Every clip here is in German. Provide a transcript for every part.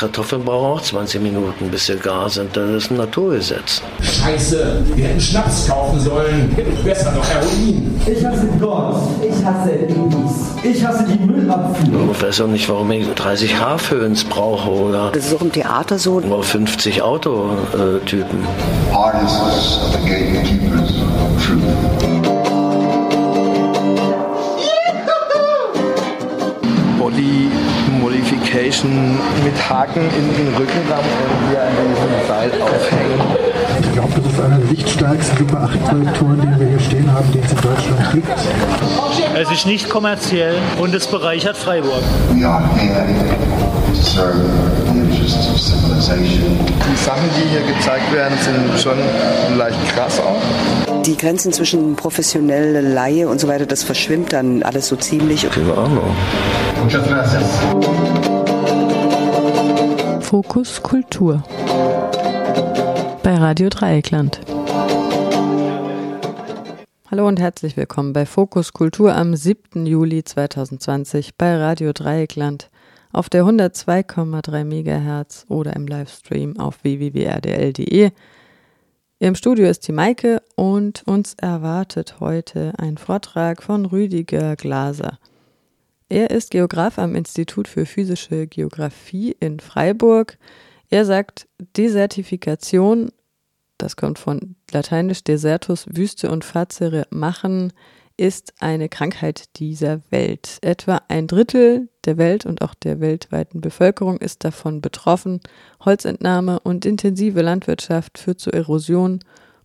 Kartoffeln brauchen auch 20 Minuten, bis sie gar sind. Das ist ein Naturgesetz. Scheiße, wir hätten Schnaps kaufen sollen. Besser noch Heroin. Ich hasse Gott. Ich hasse Babys. Ich hasse die Müllabfuhr. Ich weiß auch nicht, warum ich 30 Haarföhns brauche oder, Das ist auch im Theater so. oder 50 Autotypen. Artists are the gatekeepers of truth. Modification mit Haken in den Rückenraum und hier an diesem Seil aufhängen. Ich glaube, das ist einer der lichtstärksten Super 8 Projektoren, den wir hier stehen haben, den es in Deutschland gibt. Es ist nicht kommerziell und es bereichert Freiburg. Die Sachen, die hier gezeigt werden, sind schon leicht krass auch. Die Grenzen zwischen professionelle Laie und so weiter, das verschwimmt dann alles so ziemlich. Keine Ahnung. Muchas gracias. Fokus Kultur bei Radio Dreieckland. Hallo und herzlich willkommen bei Fokus Kultur am 7. Juli 2020 bei Radio Dreieckland auf der 102,3 MHz oder im Livestream auf www.rdl.de. Im Studio ist die Maike und uns erwartet heute ein Vortrag von Rüdiger Glaser. Er ist Geograf am Institut für physische Geographie in Freiburg. Er sagt, Desertifikation, das kommt von lateinisch desertus, Wüste und Fazere machen, ist eine Krankheit dieser Welt. Etwa ein Drittel der Welt und auch der weltweiten Bevölkerung ist davon betroffen. Holzentnahme und intensive Landwirtschaft führt zu Erosion,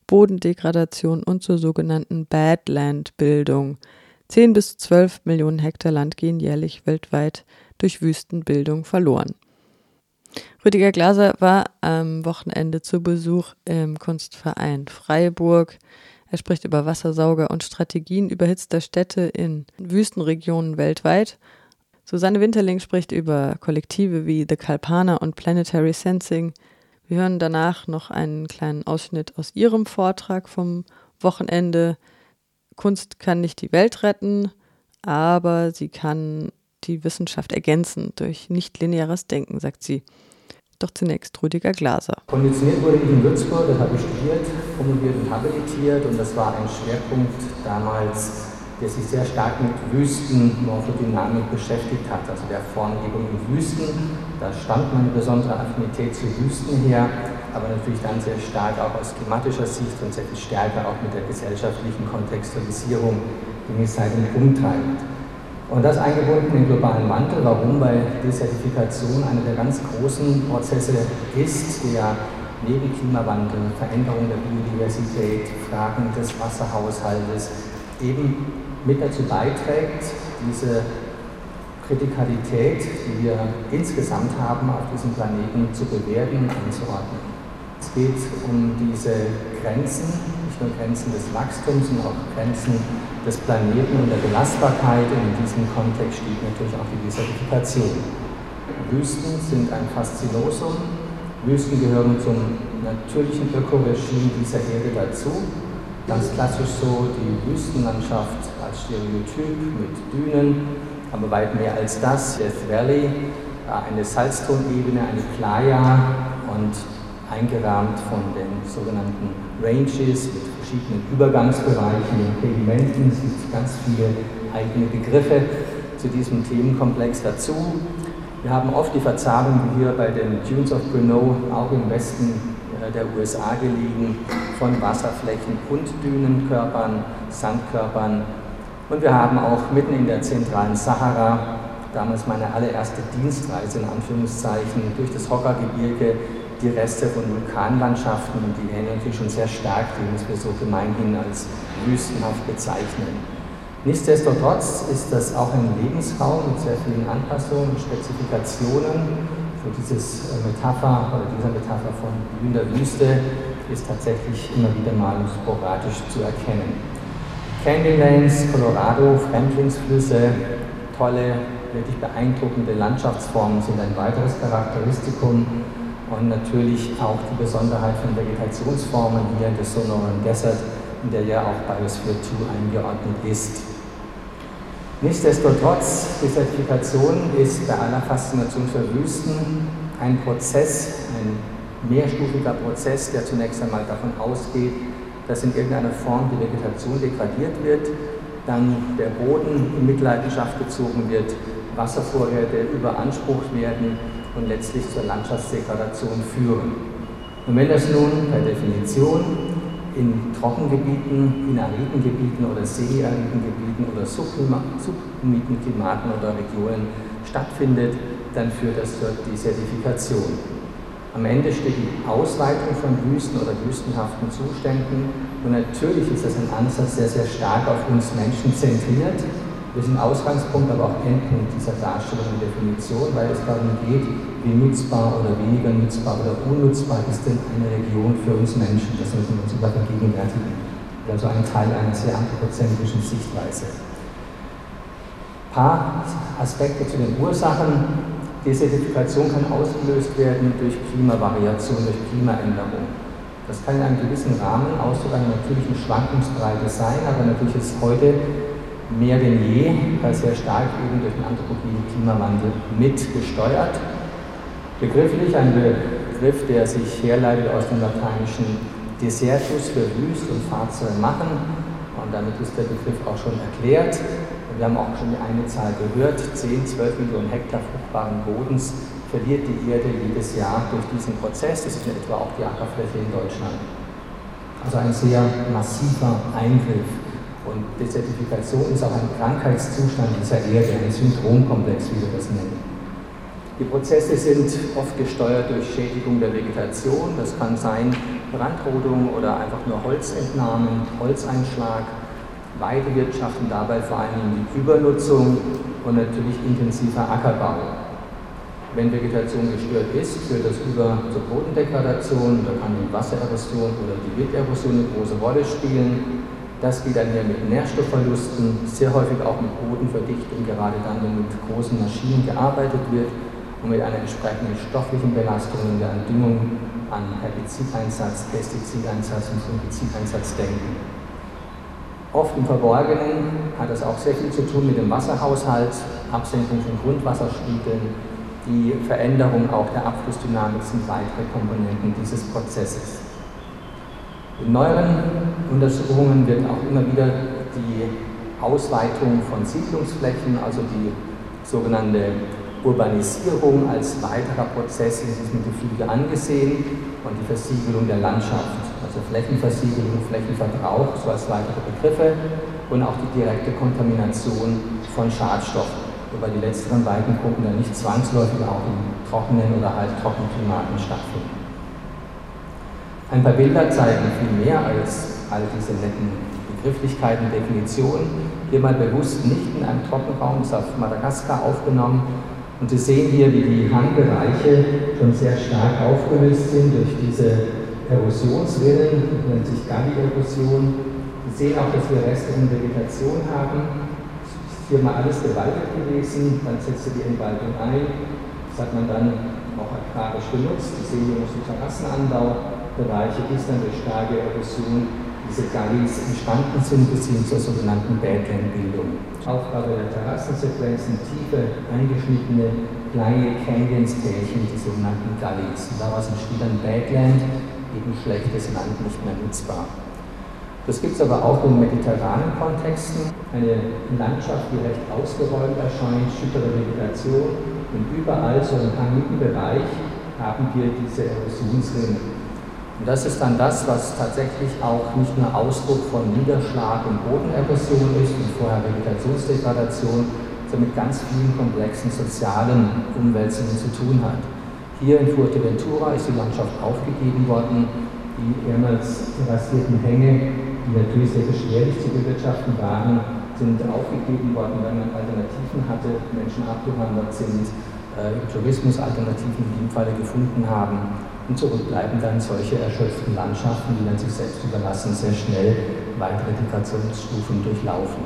Bodendegradation und zur sogenannten Badland-Bildung. 10 bis 12 Millionen Hektar Land gehen jährlich weltweit durch Wüstenbildung verloren. Rüdiger Glaser war am Wochenende zu Besuch im Kunstverein Freiburg. Er spricht über Wassersauger und Strategien überhitzter Städte in Wüstenregionen weltweit. Susanne Winterling spricht über Kollektive wie The Kalpana und Planetary Sensing. Wir hören danach noch einen kleinen Ausschnitt aus ihrem Vortrag vom Wochenende. Kunst kann nicht die Welt retten, aber sie kann die Wissenschaft ergänzen durch nichtlineares Denken, sagt sie. Doch zunächst Rüdiger Glaser. Konditioniert wurde ich in Würzburg, das habe ich studiert, promoviert und habilitiert und das war ein Schwerpunkt damals, der sich sehr stark mit Wüstenmorphodynamik beschäftigt hat, also der Formgebung in Wüsten. Da stammt meine besondere Affinität zu Wüsten her, aber natürlich dann sehr stark auch aus klimatischer Sicht und sehr viel stärker auch mit der gesellschaftlichen Kontextualisierung, die mich seitdem umtreibt. Und das eingebunden in den globalen Wandel. Warum? Weil Desertifikation einer der ganz großen Prozesse ist, der neben Klimawandel, Veränderung der Biodiversität, Fragen des Wasserhaushaltes eben mit dazu beiträgt, diese Kritikalität, die wir insgesamt haben, auf diesem Planeten zu bewerten und einzuordnen. Es geht um diese Grenzen, nicht nur Grenzen des Wachstums, sondern auch Grenzen des Planeten und der Belastbarkeit. In diesem Kontext steht natürlich auch die Desertifikation. Wüsten sind ein Faszinosum. Wüsten gehören zum natürlichen Ökoregime dieser Erde dazu. Ganz klassisch so die Wüstenlandschaft als Stereotyp mit Dünen, aber weit mehr als das. Death Valley, eine Salztonebene, eine Playa und eingerahmt von den sogenannten Ranges mit verschiedenen Übergangsbereichen und Pedimenten. Es gibt ganz viele eigene Begriffe zu diesem Themenkomplex dazu. Wir haben oft die Verzahnung wie hier bei den Dunes of Brno, auch im Westen der USA gelegen, von Wasserflächen und Dünenkörpern, Sandkörpern. Und wir haben auch mitten in der zentralen Sahara, damals meine allererste Dienstreise in Anführungszeichen, durch das Hokka-Gebirge die Reste von Vulkanlandschaften und die erinnern natürlich schon sehr stark dem, was wir so gemeinhin als wüstenhaft bezeichnen. Nichtsdestotrotz ist das auch ein Lebensraum mit sehr vielen Anpassungen und Spezifikationen. So dieses Metapher oder dieser Metapher von blühender Wüste ist tatsächlich immer wieder mal sporadisch zu erkennen. Canyonlands, Colorado, Fremdlingsflüsse, tolle, wirklich beeindruckende Landschaftsformen sind ein weiteres Charakteristikum und natürlich auch die Besonderheit von Vegetationsformen hier der Sonoran Desert, in der ja auch Biosphere 2 eingeordnet ist. Nichtsdestotrotz, Desertifikation ist bei aller Faszination für Wüsten ein Prozess, ein mehrstufiger Prozess, der zunächst einmal davon ausgeht, dass in irgendeiner Form die Vegetation degradiert wird, dann der Boden in Mitleidenschaft gezogen wird, Wasservorräte überansprucht werden und letztlich zur Landschaftsdegradation führen. Und wenn das nun per Definition in Trockengebieten, in ariden Gebieten oder semi-ariden Gebieten oder subhumiden Klimaten oder Regionen stattfindet, dann führt das zur Desertifikation. Am Ende steht die Ausweitung von Wüsten oder wüstenhaften Zuständen und natürlich ist das ein Ansatz, der sehr stark auf uns Menschen zentriert. Wir sind Ausgangspunkt, aber auch Endpunkt dieser Darstellung und Definition, weil es darum geht, wie nutzbar oder weniger nutzbar oder unnutzbar ist denn eine Region für uns Menschen. Das müssen wir uns über vergegenwärtigen. Also ein Teil einer sehr anthropozentrischen Sichtweise. Ein paar Aspekte zu den Ursachen Desertifikation kann ausgelöst werden durch Klimavariation, durch Klimaänderung. Das kann in einem gewissen Rahmen Ausdruck einer natürlichen Schwankungsbreite sein, aber natürlich ist heute mehr denn je sehr stark eben durch den anthropogenen Klimawandel mitgesteuert. Begrifflich ein Begriff, der sich herleitet aus dem lateinischen Desertus für Wüst und Fahrzeuge machen. Und damit ist der Begriff auch schon erklärt. Wir haben auch schon die eine Zahl gehört, 10, 12 Millionen Hektar fruchtbaren Bodens verliert die Erde jedes Jahr durch diesen Prozess. Das ist in etwa auch die Ackerfläche in Deutschland. Also ein sehr massiver Eingriff. Und Desertifikation ist auch ein Krankheitszustand dieser Erde, ein Syndromkomplex, wie wir das nennen. Die Prozesse sind oft gesteuert durch Schädigung der Vegetation. Das kann sein Brandrodung oder einfach nur Holzentnahmen, Holzeinschlag, Weidewirtschaften dabei vor allem die Übernutzung und natürlich intensiver Ackerbau. Wenn Vegetation gestört ist, führt das über zur Bodendegradation, da kann die Wassererosion oder die Wilderosion eine große Rolle spielen. Das geht dann hier mit Nährstoffverlusten, sehr häufig auch mit Bodenverdichtung, gerade dann, wenn mit großen Maschinen gearbeitet wird und mit einer entsprechenden stofflichen Belastung in der Düngung an Herbizideinsatz, Pestizideinsatz und Fungizideinsatz denken. Oft im Verborgenen hat das auch sehr viel zu tun mit dem Wasserhaushalt, Absenkung von Grundwasserspiegeln, die Veränderung auch der Abflussdynamik sind weitere Komponenten dieses Prozesses. In neueren Untersuchungen wird auch immer wieder die Ausweitung von Siedlungsflächen, also die sogenannte Urbanisierung als weiterer Prozess in diesem Gefüge angesehen und die Versiegelung der Landschaft also Flächenversiegelung, Flächenverbrauch, so als weitere Begriffe und auch die direkte Kontamination von Schadstoffen, wobei die letzteren beiden Gruppen dann nicht zwangsläufig auch in trockenen oder halbtrockenen Klimaten stattfinden. Ein paar Bilder zeigen viel mehr als all diese netten Begrifflichkeiten, Definitionen. Hier mal bewusst nicht in einem Trockenraum, ist auf Madagaskar aufgenommen. Und Sie sehen hier, wie die Hangbereiche schon sehr stark aufgelöst sind durch diese Erosionsrillen, nennt sich Galli-Erosion. Sie sehen auch, dass wir Reste in Vegetation haben. Ist hier mal alles bewaldet gewesen, dann setzte die Entwaldung ein. Das hat man dann auch agrarisch genutzt. Sie sehen hier noch so Terrassenanbaubereiche, bis dann durch starke Erosion diese Gallis entstanden sind, bis hin zur sogenannten Badland-Bildung. Aufgabe der Terrassensequenzen, tiefe, eingeschnittene, kleine Canyons-Tälchen, die sogenannten Gallis. Und daraus entsteht dann Badland, eben schlechtes Land nicht mehr nutzbar. Das gibt es aber auch in mediterranen Kontexten. Eine Landschaft, die recht ausgeräumt erscheint, schüttere Vegetation und überall so im hangenden Bereich haben wir diese Erosionsringe. Und das ist dann das, was tatsächlich auch nicht nur Ausdruck von Niederschlag und Bodenerosion ist und vorher Vegetationsdegradation, sondern mit ganz vielen komplexen sozialen Umwälzungen zu tun hat. Hier in Fuerteventura ist die Landschaft aufgegeben worden. Die ehemals terrassierten Hänge, die natürlich sehr beschwerlich zu bewirtschaften waren, sind aufgegeben worden, weil man Alternativen hatte, Menschen abgewandert sind, äh, im in dem Falle gefunden haben. Und zurück bleiben dann solche erschöpften Landschaften, die dann sich selbst überlassen, sehr schnell weitere Degrationsstufen durchlaufen.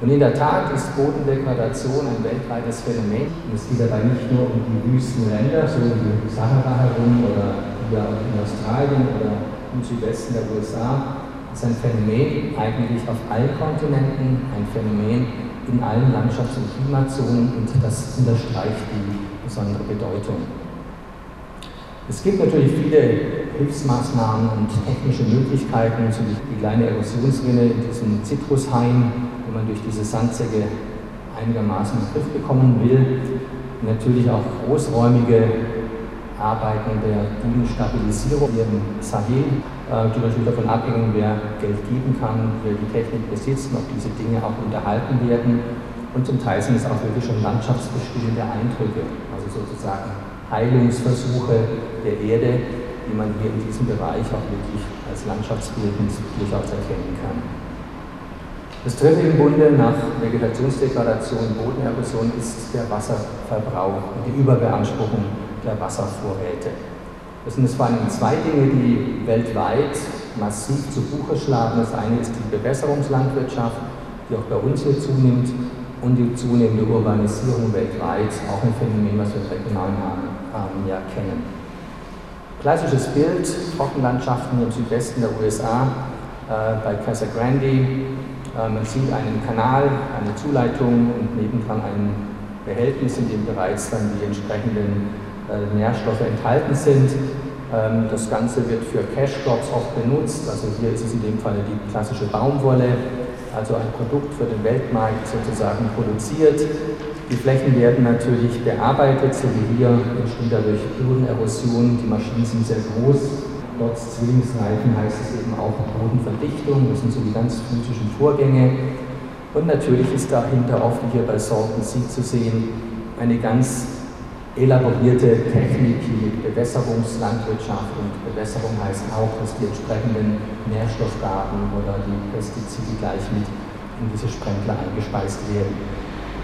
Und in der Tat ist Bodendegradation ein weltweites Phänomen. Und es geht dabei nicht nur um die Wüstenländer, so wie die Sahara herum oder hier in Australien oder im Südwesten der USA. Es ist ein Phänomen eigentlich auf allen Kontinenten, ein Phänomen in allen Landschafts- und Klimazonen und das unterstreicht die besondere Bedeutung. Es gibt natürlich viele Hilfsmaßnahmen und technische Möglichkeiten, so die kleine Erosionsrinne in diesem Zitrushain, wo man durch diese Sandsäcke einigermaßen in den Griff bekommen will. Natürlich auch großräumige Arbeiten der Bodenstabilisierung hier im Sahel, äh, die natürlich davon abhängen, wer Geld geben kann, wer die Technik besitzt und ob diese Dinge auch unterhalten werden. Und zum Teil sind es auch wirklich schon landschaftsbestimmende Eindrücke, also sozusagen Heilungsversuche der Erde, die man hier in diesem Bereich auch wirklich als landschaftsbildend durchaus erkennen kann. Das dritte im Bunde nach Vegetationsdegradation, Bodenerosion ist der Wasserverbrauch und die Überbeanspruchung der Wasservorräte. Das sind vor allem zwei Dinge, die weltweit massiv zu Buche schlagen. Das eine ist die Bewässerungslandwirtschaft, die auch bei uns hier zunimmt, und die zunehmende Urbanisierung weltweit, auch ein Phänomen, was wir im regionalen ähm, ja kennen. Klassisches Bild, Trockenlandschaften im Südwesten der USA, äh, bei Casa Grande, äh, man sieht einen Kanal, eine Zuleitung und nebendran ein Behältnis, in dem bereits dann die entsprechenden äh, Nährstoffe enthalten sind. Ähm, das Ganze wird für Cash Crops oft benutzt, also hier ist es in dem Fall die klassische Baumwolle, also ein Produkt für den Weltmarkt sozusagen produziert. Die Flächen werden natürlich bearbeitet, so wie hier. Entsteht dadurch Bodenerosion, die Maschinen sind sehr groß, Dort Zwillingsreifen heißt es eben auch Bodenverdichtung, das sind so die ganz physischen Vorgänge. Und natürlich ist dahinter oft wie hier bei Salton Sea zu sehen, eine ganz elaborierte Technik mit Bewässerungslandwirtschaft. Und Bewässerung heißt auch, dass die entsprechenden Nährstoffgaben oder die Pestizide gleich mit in diese Sprenkler eingespeist werden.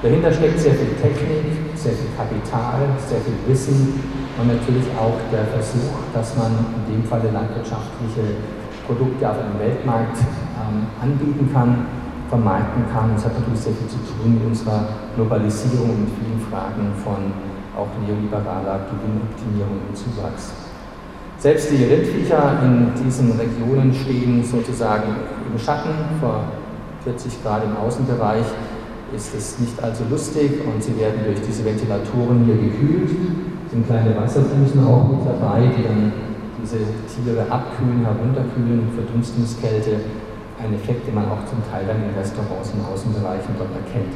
Dahinter steckt sehr viel Technik, sehr viel Kapital, sehr viel Wissen und natürlich auch der Versuch, dass man in dem Falle landwirtschaftliche Produkte auf einem Weltmarkt ähm, anbieten kann, vermarkten kann. Das hat natürlich sehr viel zu tun mit unserer Globalisierung und vielen Fragen von auch neoliberaler Gewinnoptimierung und Zuwachs. Selbst die Rindviecher in diesen Regionen stehen sozusagen im Schatten. Vor 40 Grad im Außenbereich ist es nicht allzu lustig und sie werden durch diese Ventilatoren hier gekühlt sind kleine Wasserflüssen auch mit dabei, die dann diese Tiere abkühlen, herunterkühlen, Verdunstungskälte, ein Effekt, den man auch zum Teil dann in Restaurants und Außenbereichen dort erkennt.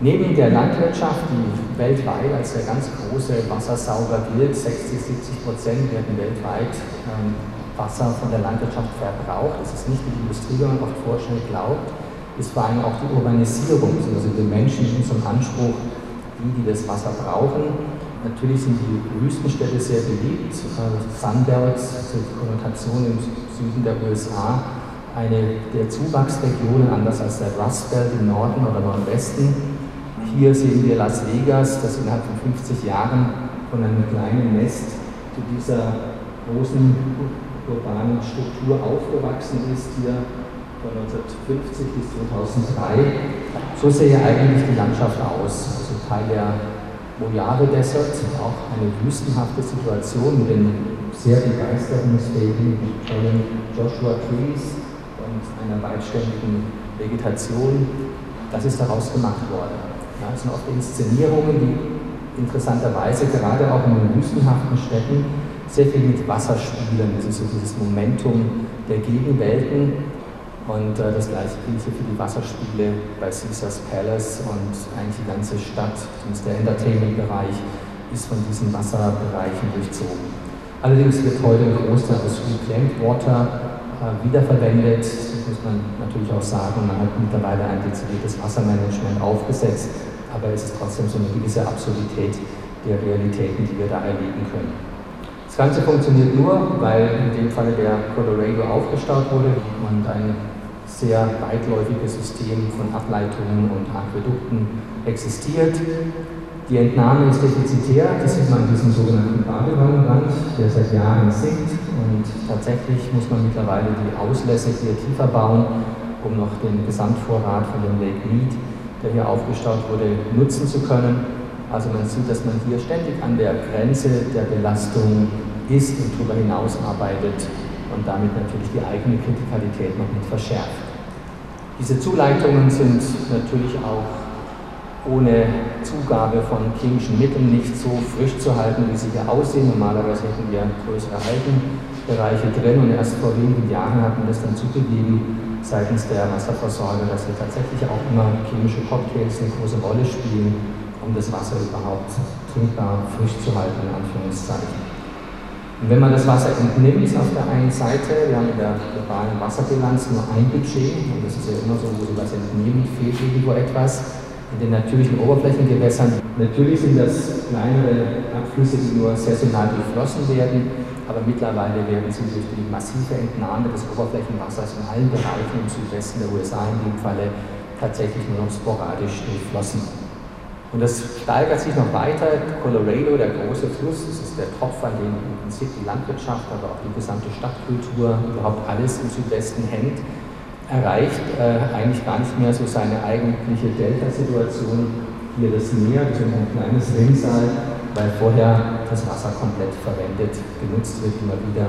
Neben der Landwirtschaft, die weltweit als der ganz große Wassersauger gilt, 60, 70 Prozent werden weltweit ähm, Wasser von der Landwirtschaft verbraucht. Das ist nicht die Industrie, wie man oft vorstellt, glaubt, ist vor allem auch die Urbanisierung, also die Menschen in unserem Anspruch, die, die das Wasser brauchen. Natürlich sind die Wüstenstädte sehr beliebt. Sunbelt, die Konnotation im Süden der USA, eine der Zuwachsregionen, anders als der Rust Belt im Norden oder Nordwesten. Hier sehen wir Las Vegas, das innerhalb von 50 Jahren von einem kleinen Nest zu dieser großen urbanen Struktur aufgewachsen ist, hier von 1950 bis 2003. So sähe eigentlich die Landschaft aus. Also Teil der Mojave Desert, auch eine wüstenhafte Situation mit den sehr begeisterungsfähigen, tollen Joshua Trees und einer weitständigen Vegetation. Das ist daraus gemacht worden. Ja, es sind oft Inszenierungen, die interessanterweise gerade auch in den wüstenhaften Städten sehr viel mit Wasser spielen. Das ist so dieses Momentum der Gegenwelten, und äh, das gleiche gilt hier für die Wasserspiele bei Caesars Palace und eigentlich die ganze Stadt, zumindest der Entertainment-Bereich, ist von diesen Wasserbereichen durchzogen. Allerdings wird heute ein Großteil des Reclaimed Water äh, wiederverwendet. Das muss man natürlich auch sagen. Man hat mittlerweile ein dezidiertes Wassermanagement aufgesetzt, aber es ist trotzdem so eine gewisse Absurdität der Realitäten, die wir da erleben können. Das Ganze funktioniert nur, weil in dem Falle der Colorado aufgestaut wurde und ein sehr weitläufiges System von Ableitungen und Aquädukten existiert. Die Entnahme ist defizitär, das sieht man an diesem sogenannten Badewannenrand, der seit Jahren sinkt und tatsächlich muss man mittlerweile die Auslässe hier tiefer bauen, um noch den Gesamtvorrat von dem Lake Mead, der hier aufgestaut wurde, nutzen zu können. Also man sieht, dass man hier ständig an der Grenze der Belastung ist und darüber hinaus arbeitet und damit natürlich die eigene Kritikalität noch mit verschärft. Diese Zuleitungen sind natürlich auch ohne Zugabe von chemischen Mitteln nicht so frisch zu halten, wie sie hier aussehen. Normalerweise hätten wir größere Haltenbereiche drin und erst vor wenigen Jahren hat man das dann zugegeben seitens der Wasserversorger, dass hier tatsächlich auch immer chemische Cocktails eine große Rolle spielen, um das Wasser überhaupt trinkbar frisch zu halten, in Anführungszeichen. Und wenn man das Wasser entnimmt auf der einen Seite, wir haben in der globalen Wasserbilanz nur ein Budget, und das ist ja immer so, wo sie was entnehmen, fehlt irgendwo etwas in den natürlichen Oberflächengewässern. Natürlich sind das kleinere Abflüsse, die nur saisonal durchflossen werden, aber mittlerweile werden sie durch die massive Entnahme des Oberflächenwassers in allen Bereichen im Südwesten der USA in dem Falle tatsächlich nur noch sporadisch durchflossen. Und das steigert sich noch weiter. Colorado, der große Fluss, das ist der Tropf, an dem im Prinzip die Landwirtschaft, aber auch die gesamte Stadtkultur, überhaupt alles im Südwesten hängt erreicht äh, eigentlich gar nicht mehr so seine eigentliche Delta-Situation. Hier das Meer, das ist ein kleines Rinnsal, weil vorher das Wasser komplett verwendet, genutzt wird, immer wieder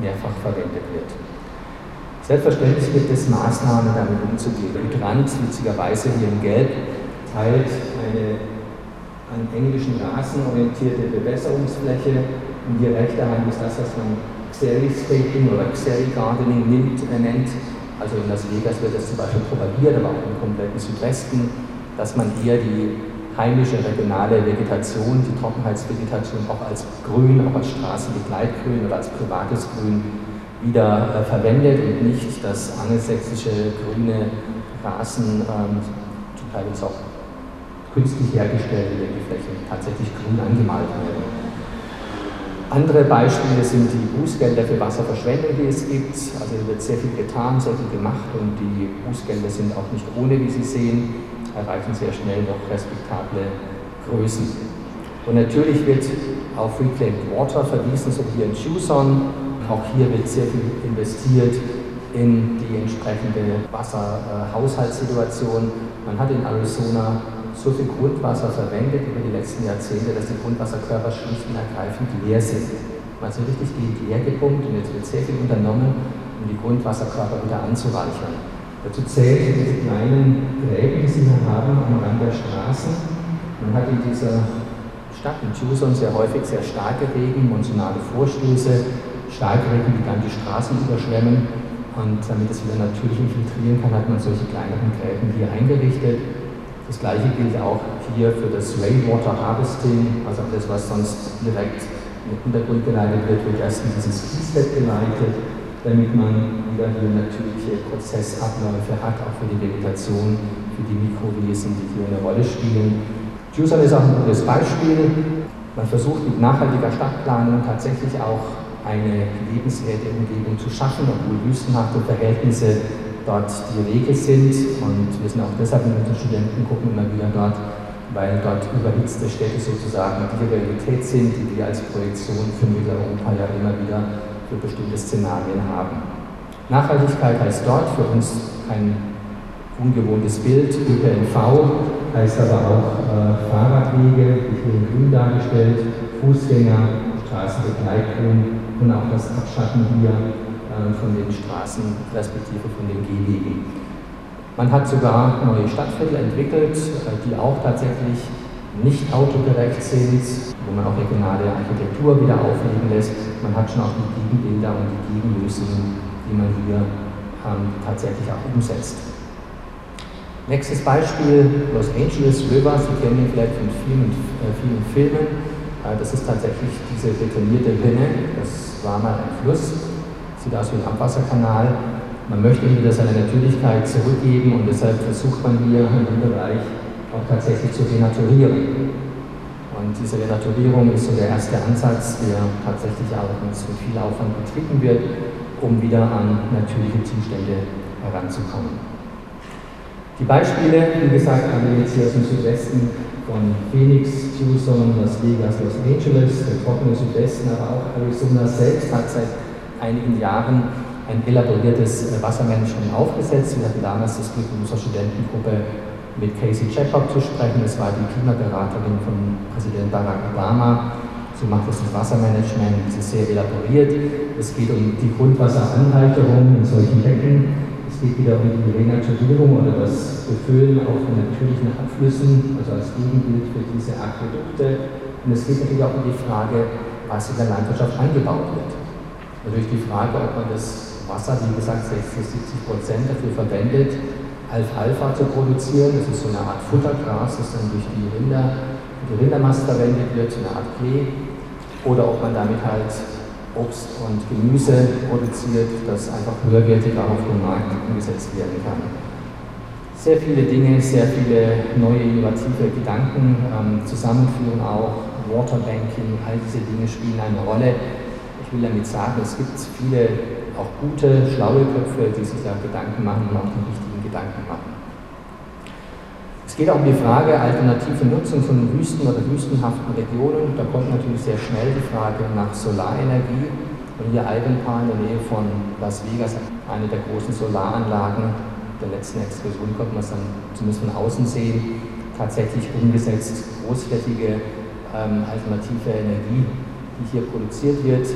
mehrfach verwendet wird. Selbstverständlich gibt es Maßnahmen, damit umzugehen. Hydrant, witzigerweise hier in Gelb, teilt eine an englischen Rasen orientierte Bewässerungsfläche und die rechte Hand ist das, was man Xeri Scaping oder Xeri Gardening nimmt, äh, nennt. Also in Las Vegas wird das zum Beispiel propagiert, aber auch im kompletten Südwesten, dass man hier die heimische regionale Vegetation, die Trockenheitsvegetation auch als Grün, auch als Straßenbegleitgrün oder als privates Grün wieder äh, verwendet und nicht das angelsächsische grüne Rasen, ähm, zum Teil auch künstlich hergestellte Flächen tatsächlich grün angemalt werden. Andere Beispiele sind die Bußgelder für Wasserverschwendung, die es gibt. Also wird sehr viel getan, sehr viel gemacht und die Bußgelder sind auch nicht ohne, wie Sie sehen, erreichen sehr schnell noch respektable Größen. Und natürlich wird auf Reclaimed Water verwiesen, so hier in Tucson. Auch hier wird sehr viel investiert in die entsprechende Wasserhaushaltssituation. Man hat in Arizona so viel Grundwasser verwendet über die letzten Jahrzehnte, dass die Grundwasserkörper schlicht und ergreifend leer sind. Man hat so richtig die leer gepumpt und jetzt wird sehr viel unternommen, um die Grundwasserkörper wieder anzureichern. Dazu zählen diese kleinen Gräben, die Sie hier haben, am Rand der Straßen. Man hat in dieser Stadt, in Tucson, sehr häufig sehr starke Regen, monsunale Vorstöße, Starkregen, die dann die Straßen überschwemmen. Und damit es wieder natürlich infiltrieren kann, hat man solche kleineren Gräben hier eingerichtet. Das gleiche gilt auch hier für das Rainwater Harvesting, also alles, was sonst direkt in den Untergrund geleitet wird, wird erst in dieses Kiesbett geleitet, damit man wieder hier natürliche Prozessabläufe hat, auch für die Vegetation, für die Mikrowesen, die hier eine Rolle spielen. Tucson ist auch ein gutes Beispiel. Man versucht mit nachhaltiger Stadtplanung tatsächlich auch eine lebenswerte Umgebung zu schaffen, obwohl wüstenhafte Verhältnisse dort die Wege sind. Und wir sind auch deshalb mit unseren Studenten gucken immer wieder dort, weil dort überhitzte Städte sozusagen die Realität sind, die wir als Projektion für Mitteleuropa ja immer wieder für bestimmte Szenarien haben. Nachhaltigkeit heißt dort für uns ein ungewohntes Bild. ÖPNV heißt aber auch äh, Fahrradwege, die hier in grün dargestellt, Fußgänger, Straßenbegleitgrün und auch das Abschatten hier von den Straßen respektive von den Gehwegen. Man hat sogar neue Stadtviertel entwickelt, äh, die auch tatsächlich nicht autogerecht sind, wo man auch regionale Architektur wieder auflegen lässt. Man hat schon auch die Gegenbilder und die Gegenlösungen, die man hier ähm, tatsächlich auch umsetzt. Nächstes Beispiel, Los Angeles River, Sie kennen ihn vielleicht von vielen, äh, vielen Filmen. Äh, das ist tatsächlich diese betonierte Rinne, das war mal ein Fluss, sieht aus wie ein Abwasserkanal. Man möchte wieder seine Natürlichkeit zurückgeben und deshalb versucht man hier in dem Bereich auch tatsächlich zu renaturieren. Und diese Renaturierung ist so der erste Ansatz, der tatsächlich auch mit viel Aufwand betrieben wird, um wieder an natürliche Zustände heranzukommen. Die Beispiele, wie gesagt, haben wir jetzt hier aus dem Südwesten von Phoenix, Tucson, Las Vegas, Los Angeles, der trockene Südwesten, aber auch Arizona selbst hat seit einigen Jahren ein elaboriertes äh, Wassermanagement aufgesetzt. Wir hatten damals das Glück, in unserer Studentengruppe mit Casey Jacob zu sprechen. Das war die Klimaberaterin von Präsident Barack Obama. Sie macht das Wassermanagement, es ist sehr elaboriert. Es geht um die Grundwasseranhalterung in solchen Becken. Es geht wieder um die Renaturierung oder das Befüllen auch von natürlichen Abflüssen, also als Gegenbild für diese Aquädukte. Und es geht natürlich auch um die Frage, was in der Landwirtschaft angebaut wird. Natürlich die Frage, ob man das Wasser, wie gesagt, 60 bis 70 Prozent dafür verwendet, Alfalfa zu produzieren. Das ist so eine Art Futtergras, das dann durch die Rinder, die Rindermast verwendet wird, eine Art Klee. Oder ob man damit halt Obst und Gemüse produziert, das einfach höherwertig auch auf dem Markt umgesetzt werden kann. Sehr viele Dinge, sehr viele neue innovative Gedanken ähm, zusammenführen auch. Waterbanking, all diese Dinge spielen eine Rolle. Will damit sagen, es gibt viele auch gute, schlaue Köpfe, die sich da Gedanken machen und auch die richtigen Gedanken machen. Es geht auch um die Frage alternative Nutzung von Wüsten oder wüstenhaften Regionen. Da kommt natürlich sehr schnell die Frage nach Solarenergie. Und hier Albenpaar in der Nähe von Las Vegas, eine der großen Solaranlagen der letzten Explosion, konnte man es dann zumindest von außen sehen, tatsächlich umgesetzt, großflächige ähm, alternative Energie, die hier produziert wird.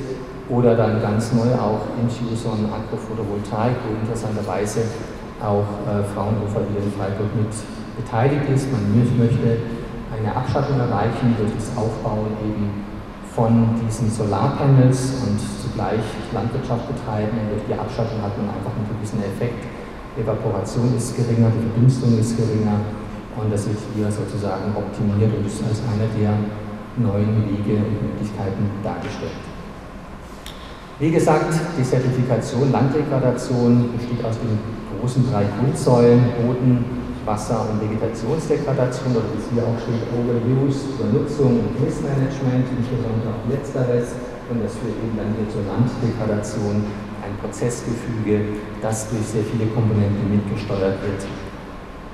Oder dann ganz neu auch Infusion Agrophotovoltaik, wo interessanterweise auch äh, Fraunhofer hier in Freiburg mit beteiligt ist. Man möchte eine Abschattung erreichen durch das Aufbauen eben von diesen Solarpanels und zugleich Landwirtschaft betreiben. Und durch die Abschattung hat man einfach einen gewissen Effekt. Evaporation ist geringer, die Verdunstung ist geringer und das wird hier sozusagen optimiert und ist als einer der neuen Wege und Möglichkeiten dargestellt. Wie gesagt, die Zertifikation Landdegradation besteht aus den großen drei Grundsäulen Boden, Wasser- und Vegetationsdegradation oder es hier auch steht, Overuse, Übernutzung und Missmanagement, insbesondere auch letzteres. Und das führt eben dann hier zur Landdegradation, ein Prozessgefüge, das durch sehr viele Komponenten mitgesteuert wird.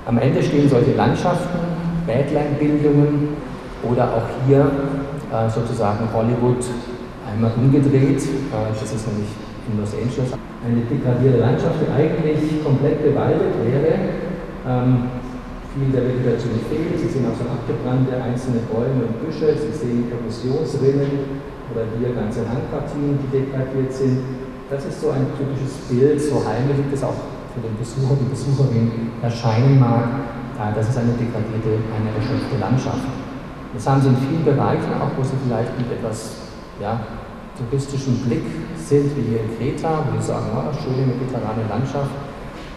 Am Ende stehen solche Landschaften, Badland-Bildungen oder auch hier äh, sozusagen Hollywood einmal umgedreht. Äh, das ist nämlich in Los Angeles eine degradierte Landschaft, die eigentlich komplett bewaldet wäre. Ähm, viel der Vegetation fehlt. Sie sehen auch so abgebrannte einzelne Bäume und Büsche. Sie sehen Erosionsrinnen oder hier ganze Landpartien, die degradiert sind. Das ist so ein typisches Bild, so heimlich das auch für den Besucher, die Besucherin erscheinen mag. Das ist eine degradierte, eine erschöpfte Landschaft. Das haben Sie in vielen Bereichen, auch wo Sie vielleicht mit etwas ja, touristischen Blick sind, wie hier in Kreta, wo Sie sagen, oh, schöne mediterrane Landschaft.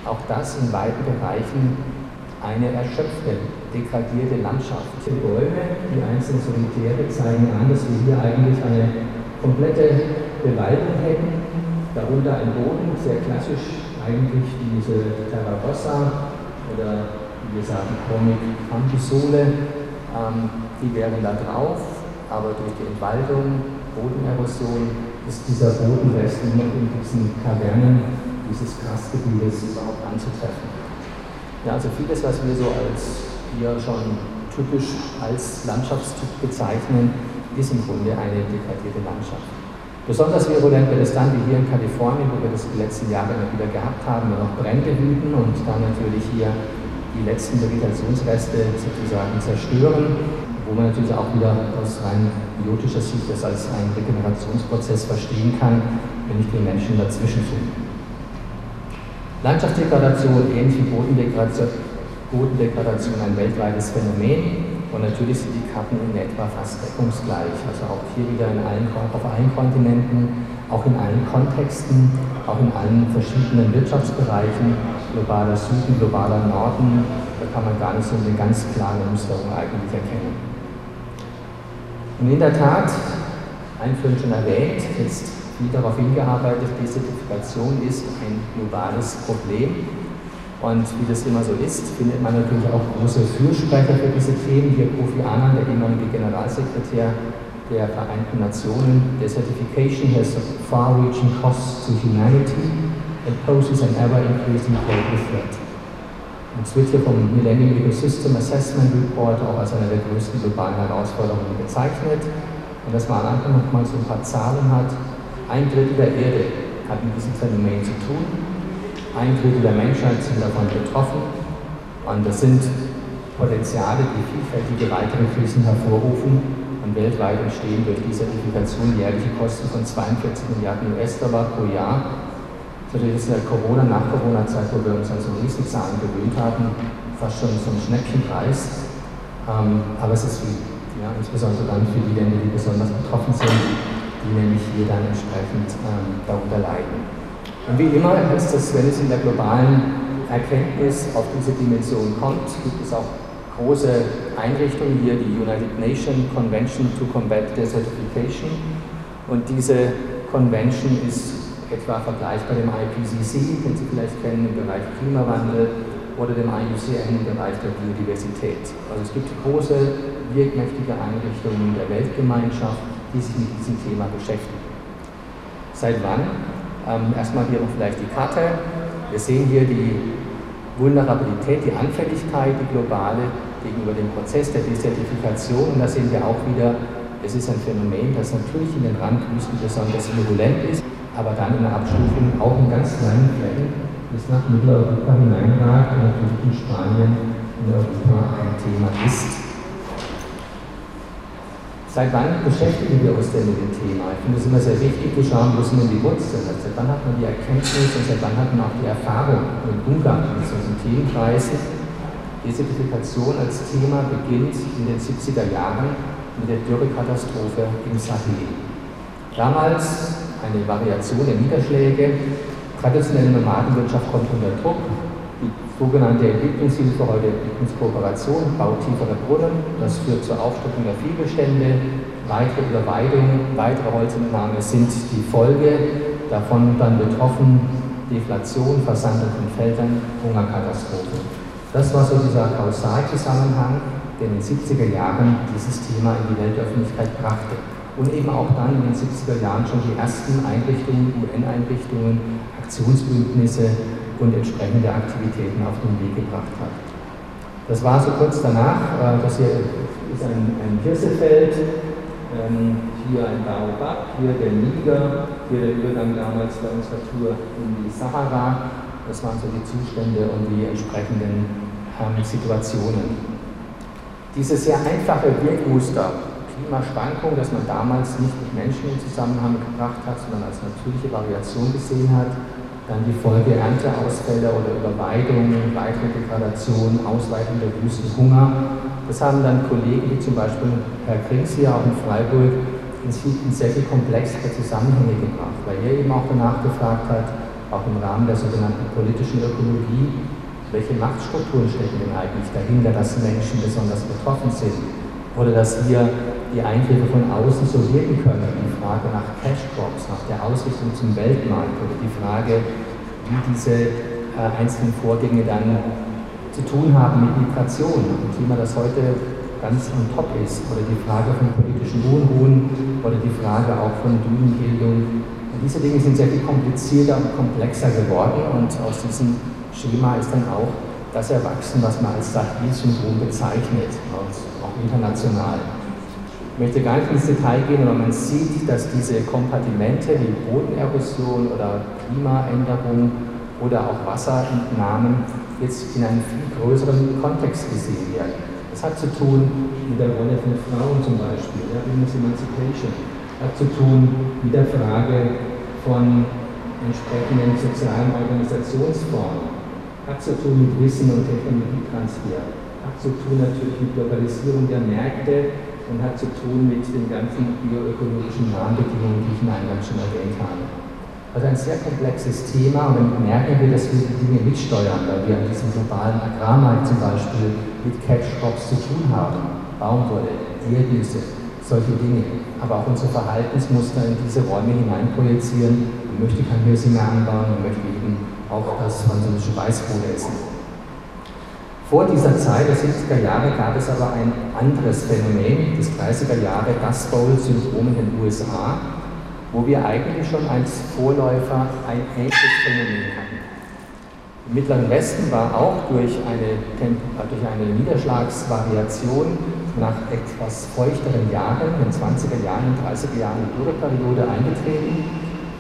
Auch das in weiten Bereichen eine erschöpfte, degradierte Landschaft. Die Bäume, die einzelnen Solitäre zeigen an, dass wir hier eigentlich eine komplette Bewaldung hätten, darunter ein Boden, sehr klassisch eigentlich diese Terrarossa oder wie wir sagen Chronik Campusole, ähm, die wären da drauf, aber durch die Entwaldung Bodenerosion ist dieser Bodenrest nur in diesen Kavernen dieses Karstgebietes überhaupt anzutreffen. Ja, also vieles, was wir so als hier schon typisch als Landschaftstyp bezeichnen, ist im Grunde eine degradierte Landschaft. Besonders virulent wird es dann wie hier in Kalifornien, wo wir das die letzten Jahre immer wieder gehabt haben, wenn noch Brände wüten und dann natürlich hier die letzten Vegetationsreste sozusagen zerstören wo man natürlich auch wieder aus rein biotischer Sicht das als einen Regenerationsprozess verstehen kann, wenn nicht die Menschen dazwischen finden. Landschaftsdegradation, ähnlich wie Bodendegradation, Bodendegradation ein weltweites Phänomen und natürlich sind die Karten in etwa fast deckungsgleich, also auch hier wieder in allen, auf allen Kontinenten, auch in allen Kontexten, auch in allen verschiedenen Wirtschaftsbereichen, globaler Süden, globaler Norden, da kann man gar nicht so eine ganz klare Musterung eigentlich erkennen. Und in der Tat, einführend schon erwähnt, jetzt viel darauf hingearbeitet, Desertifikation ist ein globales Problem. Und wie das immer so ist, findet man natürlich auch große Fürsprecher für diese Themen. Hier Kofi Annan, der ehemalige Generalsekretär der Vereinten Nationen. Desertification has far-reaching costs to humanity and poses an ever-increasing global threat. Und es wird hier vom Millennium Ecosystem Assessment Report auch als eine der größten globalen Herausforderungen bezeichnet. Und dass man am Anfang nochmal so ein paar Zahlen hat. Ein Drittel der Erde hat mit diesem Phänomen zu tun. Ein Drittel der Menschheit sind davon betroffen. Und das sind Potenziale, die vielfältige weitere Krisen hervorrufen. Und weltweit entstehen durch die Zertifikation jährliche Kosten von 42 Milliarden US-Dollar pro Jahr Natürlich ist ja Corona nach Corona-Zeit, wo wir uns an so Riesenzahlen gewöhnt haben, fast schon so ein Schnäppchenpreis. Ähm, aber es ist viel. Ja, insbesondere dann für die Länder, die besonders betroffen sind, die nämlich hier dann entsprechend ähm, darunter leiden. Und wie immer ist es, wenn es in der globalen Erkenntnis auf diese Dimension kommt, gibt es auch große Einrichtungen hier, die United Nations Convention to Combat Desertification. Und diese Convention ist etwa vergleichbar dem IPCC, den Sie vielleicht kennen im Bereich Klimawandel, oder dem IUCN im Bereich der Biodiversität. Also es gibt große, wirkmächtige Einrichtungen der Weltgemeinschaft, die sich mit diesem Thema beschäftigen. Seit wann? Ähm, erstmal hier noch vielleicht die Karte. Wir sehen hier die Vulnerabilität, die Anfälligkeit, die globale gegenüber dem Prozess der Desertifikation. Und da sehen wir auch wieder, es ist ein Phänomen, das natürlich in den Randwüsten besonders virulent ist, aber dann in der Abstufung auch in ganz kleinen Fällen bis nach Mitteleuropa hineinragt und natürlich in Spanien in Europa ein Thema ist. Seit wann beschäftigen wir uns denn mit dem Thema? Ich finde es immer sehr wichtig zu schauen, wo sind denn die Wurzeln? Seit wann hat man die Erkenntnis und seit wann hat man auch die Erfahrung im Umgang mit solchen Themenkreisen? Desertifikation als Thema beginnt in den 70er Jahren mit der Dürrekatastrophe im Sahel. Damals eine Variation der Niederschläge, traditionelle Nomadenwirtschaft kommt unter Druck. Die sogenannte Entwicklungshilfe, heute Entwicklungskooperation, baut tiefere Brunnen. Das führt zur Aufstockung der Viehbestände. Weitere Überweidungen, weitere Holzentnahme sind die Folge. Davon dann betroffen Deflation, Versandung von Feldern, Hungerkatastrophe. Das war so dieser Kausalzusammenhang, der in den 70er Jahren dieses Thema in die Weltöffentlichkeit brachte und eben auch dann in den 70er Jahren schon die ersten Einrichtungen, UN-Einrichtungen, Aktionsbündnisse und entsprechende Aktivitäten auf den Weg gebracht hat. Das war so kurz danach, äh, das hier ist ein, ein Hirsefeld, ähm, hier ein Baobab, hier der Niger, hier der Übergang damals bei unserer in die Sahara. Das waren so die Zustände und die entsprechenden ähm, Situationen. Dieses sehr einfache Wirkmuster, Klimaschwankung, das man damals nicht mit Menschen in Zusammenhang gebracht hat, sondern als natürliche Variation gesehen hat, dann die Folge Ernteausfälle oder Überweidungen, weitere Degradation, Ausweitung der Wüsten, Hunger. Das haben dann Kollegen wie zum Beispiel Herr Krings hier auch in Freiburg in sehr viel komplexere Zusammenhänge gebracht, weil er eben auch danach gefragt hat, auch im Rahmen der sogenannten politischen Ökologie, welche Machtstrukturen stecken denn eigentlich dahinter, dass Menschen besonders betroffen sind? Oder dass hier die Eingriffe von außen so wirken können. Die Frage nach Cash Crops, nach der Ausrichtung zum Weltmarkt oder die Frage, wie diese äh, einzelnen Vorgänge dann zu tun haben mit Migration, ein Thema, das heute ganz on top ist, oder die Frage von politischen Unruhen oder die Frage auch von Dünenbildung. Und diese Dinge sind sehr viel komplizierter und komplexer geworden und aus diesem Schema ist dann auch das erwachsen, was man als Sahel-Syndrom bezeichnet, auch international. Ich möchte gar nicht ins Detail gehen, aber man sieht, dass diese Kompartimente wie Bodenerosion oder Klimaänderung oder auch Wasserentnahmen jetzt in einem viel größeren Kontext gesehen werden. Das hat zu tun mit der Rolle von Frauen zum Beispiel, ja, Women's Emancipation, hat zu tun mit der Frage von entsprechenden sozialen Organisationsformen, hat zu tun mit Wissen und Technologietransfer, hat zu tun natürlich mit Globalisierung der Märkte und hat zu tun mit den ganzen bioökologischen Rahmenbedingungen, die ich in eingangs schon erwähnt habe. Also ein sehr komplexes Thema und dann merken wir, dass wir die Dinge mitsteuern, weil wir an diesem globalen Agrarmarkt zum Beispiel mit Catch Crops zu tun haben, Baumwolle, Tiergüsse, solche Dinge, aber auch unsere Verhaltensmuster in diese Räume hineinprojizieren. Man möchte mehr anbauen, man möchte eben auch das französische Weißbrot essen. Vor dieser Zeit, der 70er Jahre, gab es aber ein anderes Phänomen, das 30er Jahre Dust Bowl-Syndrom in den USA, wo wir eigentlich schon als Vorläufer ein ähnliches Phänomen hatten. Im Mittleren Westen war auch durch eine, durch eine Niederschlagsvariation nach etwas feuchteren Jahren, in den 20er Jahren, in den 30er Jahren, eine Dürreperiode eingetreten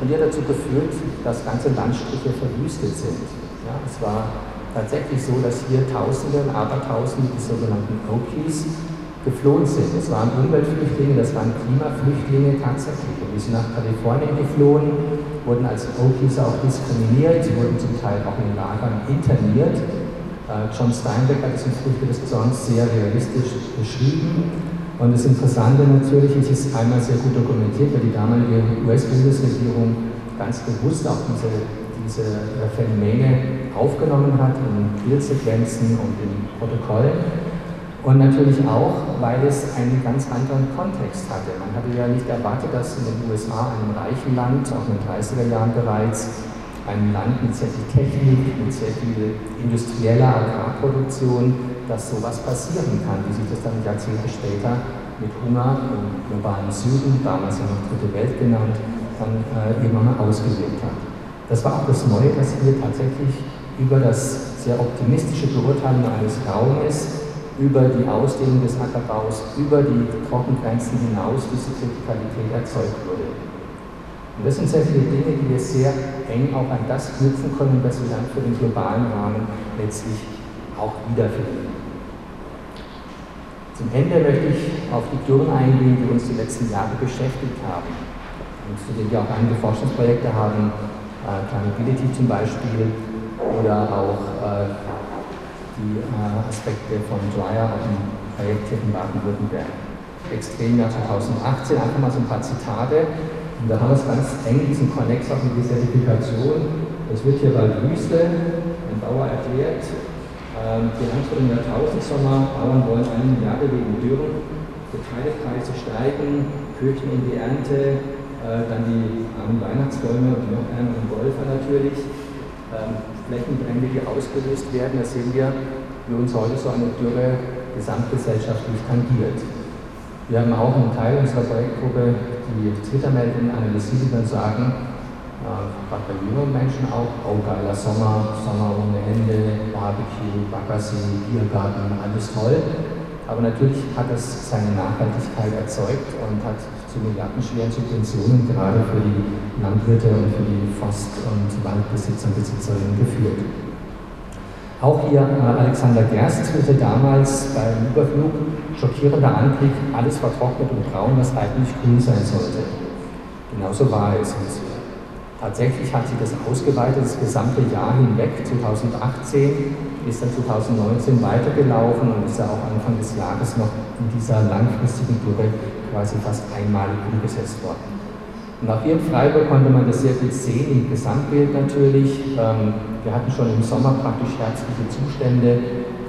und die hat dazu geführt, dass ganze Landstriche verwüstet sind. Ja, es war tatsächlich so, dass hier Tausende und Abertausende, die sogenannten Okies, geflohen sind. Das waren Umweltflüchtlinge, das waren Klimaflüchtlinge tatsächlich. Und die sind nach Kalifornien geflohen, wurden als Okies auch diskriminiert, wurden zum Teil auch in Lagern interniert. Äh, John Steinbeck hat es in Früchte des Zorns sehr realistisch beschrieben. Und das Interessante natürlich, es ist einmal sehr gut dokumentiert, weil die damalige US-Bundesregierung ganz bewusst auch diese, diese Phänomene aufgenommen hat in Bildsequenzen und in Protokollen. Und natürlich auch, weil es einen ganz anderen Kontext hatte. Man hatte ja nicht erwartet, dass in den USA, einem reichen Land, auch in den 30er Jahren bereits, ein Land mit sehr viel Technik, mit sehr viel industrieller Agrarproduktion, dass sowas passieren kann, wie sich das dann Jahrzehnte später mit Hunger im globalen Süden, damals ja noch Dritte Welt genannt, dann äh, irgendwann mal ausgewirkt hat. Das war auch das Neue, dass wir tatsächlich über das sehr optimistische Beurteilen eines Raumes über die Ausdehnung des Ackerbaus, über die Trockengrenzen hinaus diese Kritikalität erzeugt wurde. Und das sind sehr viele Dinge, die wir sehr eng auch an das knüpfen können, was wir dann für den globalen Rahmen letztlich auch wiederfinden. Zum Ende möchte ich auf die Dürren eingehen, die uns die letzten Jahre beschäftigt haben und zu denen wir auch einige Forschungsprojekte haben, äh, Climatability zum Beispiel oder auch äh, die äh, Aspekte von auch im Projekt in Baden-Württemberg. Extremjahr 2018, einfach mal so ein paar Zitate. Und da haben wir es ganz eng, diesen Konnex auch mit der Zertifikation. Es wird hier bald Wüste, ein Bauer erklärt, ähm, die Angst vor dem Jahrtausendsommer, Bauern wollen eine Milliarde wegen Dürren, Getreidepreise steigen, Kirchen in die Ernte, äh, dann die armen Weihnachtsbäume und noch ärmeren Golfer natürlich. Ähm, Flächenbrände, die ausgelöst werden. Da sehen wir, wie uns heute so eine Dürre gesamtgesellschaftlich tangiert. Wir haben auch einen Teil unserer Projektgruppe, die Twitter-Meldungen analysiert und sagen, äh, gerade bei jüngeren Menschen auch, oh geiler Sommer, Sommer ohne Ende, Barbecue, Baggersee, Biergarten, alles toll. Aber natürlich hat es seine Nachhaltigkeit erzeugt und hat zu milliardenschweren Subventionen gerade für die Landwirte und für die Forst- und Waldbesitzer und Besitzerinnen geführt. Auch hier äh, Alexander Gerst führte damals beim Überflug schockierender Anblick, alles vertrocknet und braun, was eigentlich grün sein sollte. Genauso war es. Tatsächlich hat sich das ausgeweitet das gesamte Jahr hinweg. 2018 ist dann 2019 weitergelaufen und ist ja auch Anfang des Jahres noch in dieser langfristigen Dürre quasi fast einmalig umgesetzt worden. Und auch hier in Freiburg konnte man das sehr gut sehen, im Gesamtbild natürlich. Ähm, wir hatten schon im Sommer praktisch herzliche Zustände,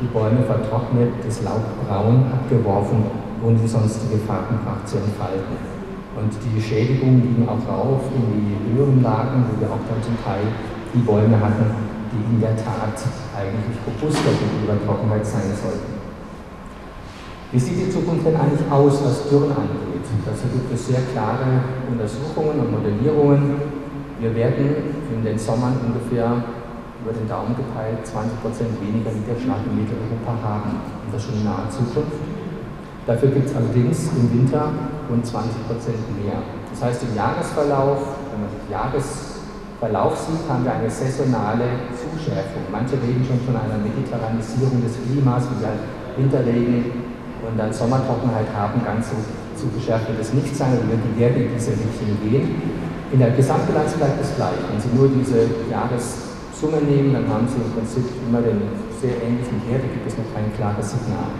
die Bäume vertrocknet, das Laub braun abgeworfen, ohne die sonstige Farbenpracht zu entfalten. Und die Schädigungen gingen auch rauf in die höheren Lagen, wo wir auch dann zum Teil die Bäume hatten, die in der Tat eigentlich robuster gegenüber Trockenheit sein sollten. Wie sieht die Zukunft denn eigentlich aus, was Dürren angeht? Dazu gibt es sehr klare Untersuchungen und Modellierungen. Wir werden in den Sommern ungefähr über den Daumen gepeilt 20% weniger Niederschlag in Mitteleuropa haben. Und das schon in naher Zukunft. Dafür gibt es allerdings im Winter rund 20% mehr. Das heißt, im Jahresverlauf, wenn man den Jahresverlauf sieht, haben wir eine saisonale Zuschärfung. Manche reden schon von einer Mediterranisierung des Klimas, wie halt Winterregen und dann Sommertrockenheit haben, ganz so, so geschärft wird es nicht sein, aber die werden in diese Richtung gehen. In der Gesamtbilanz bleibt es gleich. Wenn Sie nur diese Jahressumme nehmen, dann haben Sie im Prinzip immer den sehr ähnlichen Wert, da gibt es noch kein klares Signal.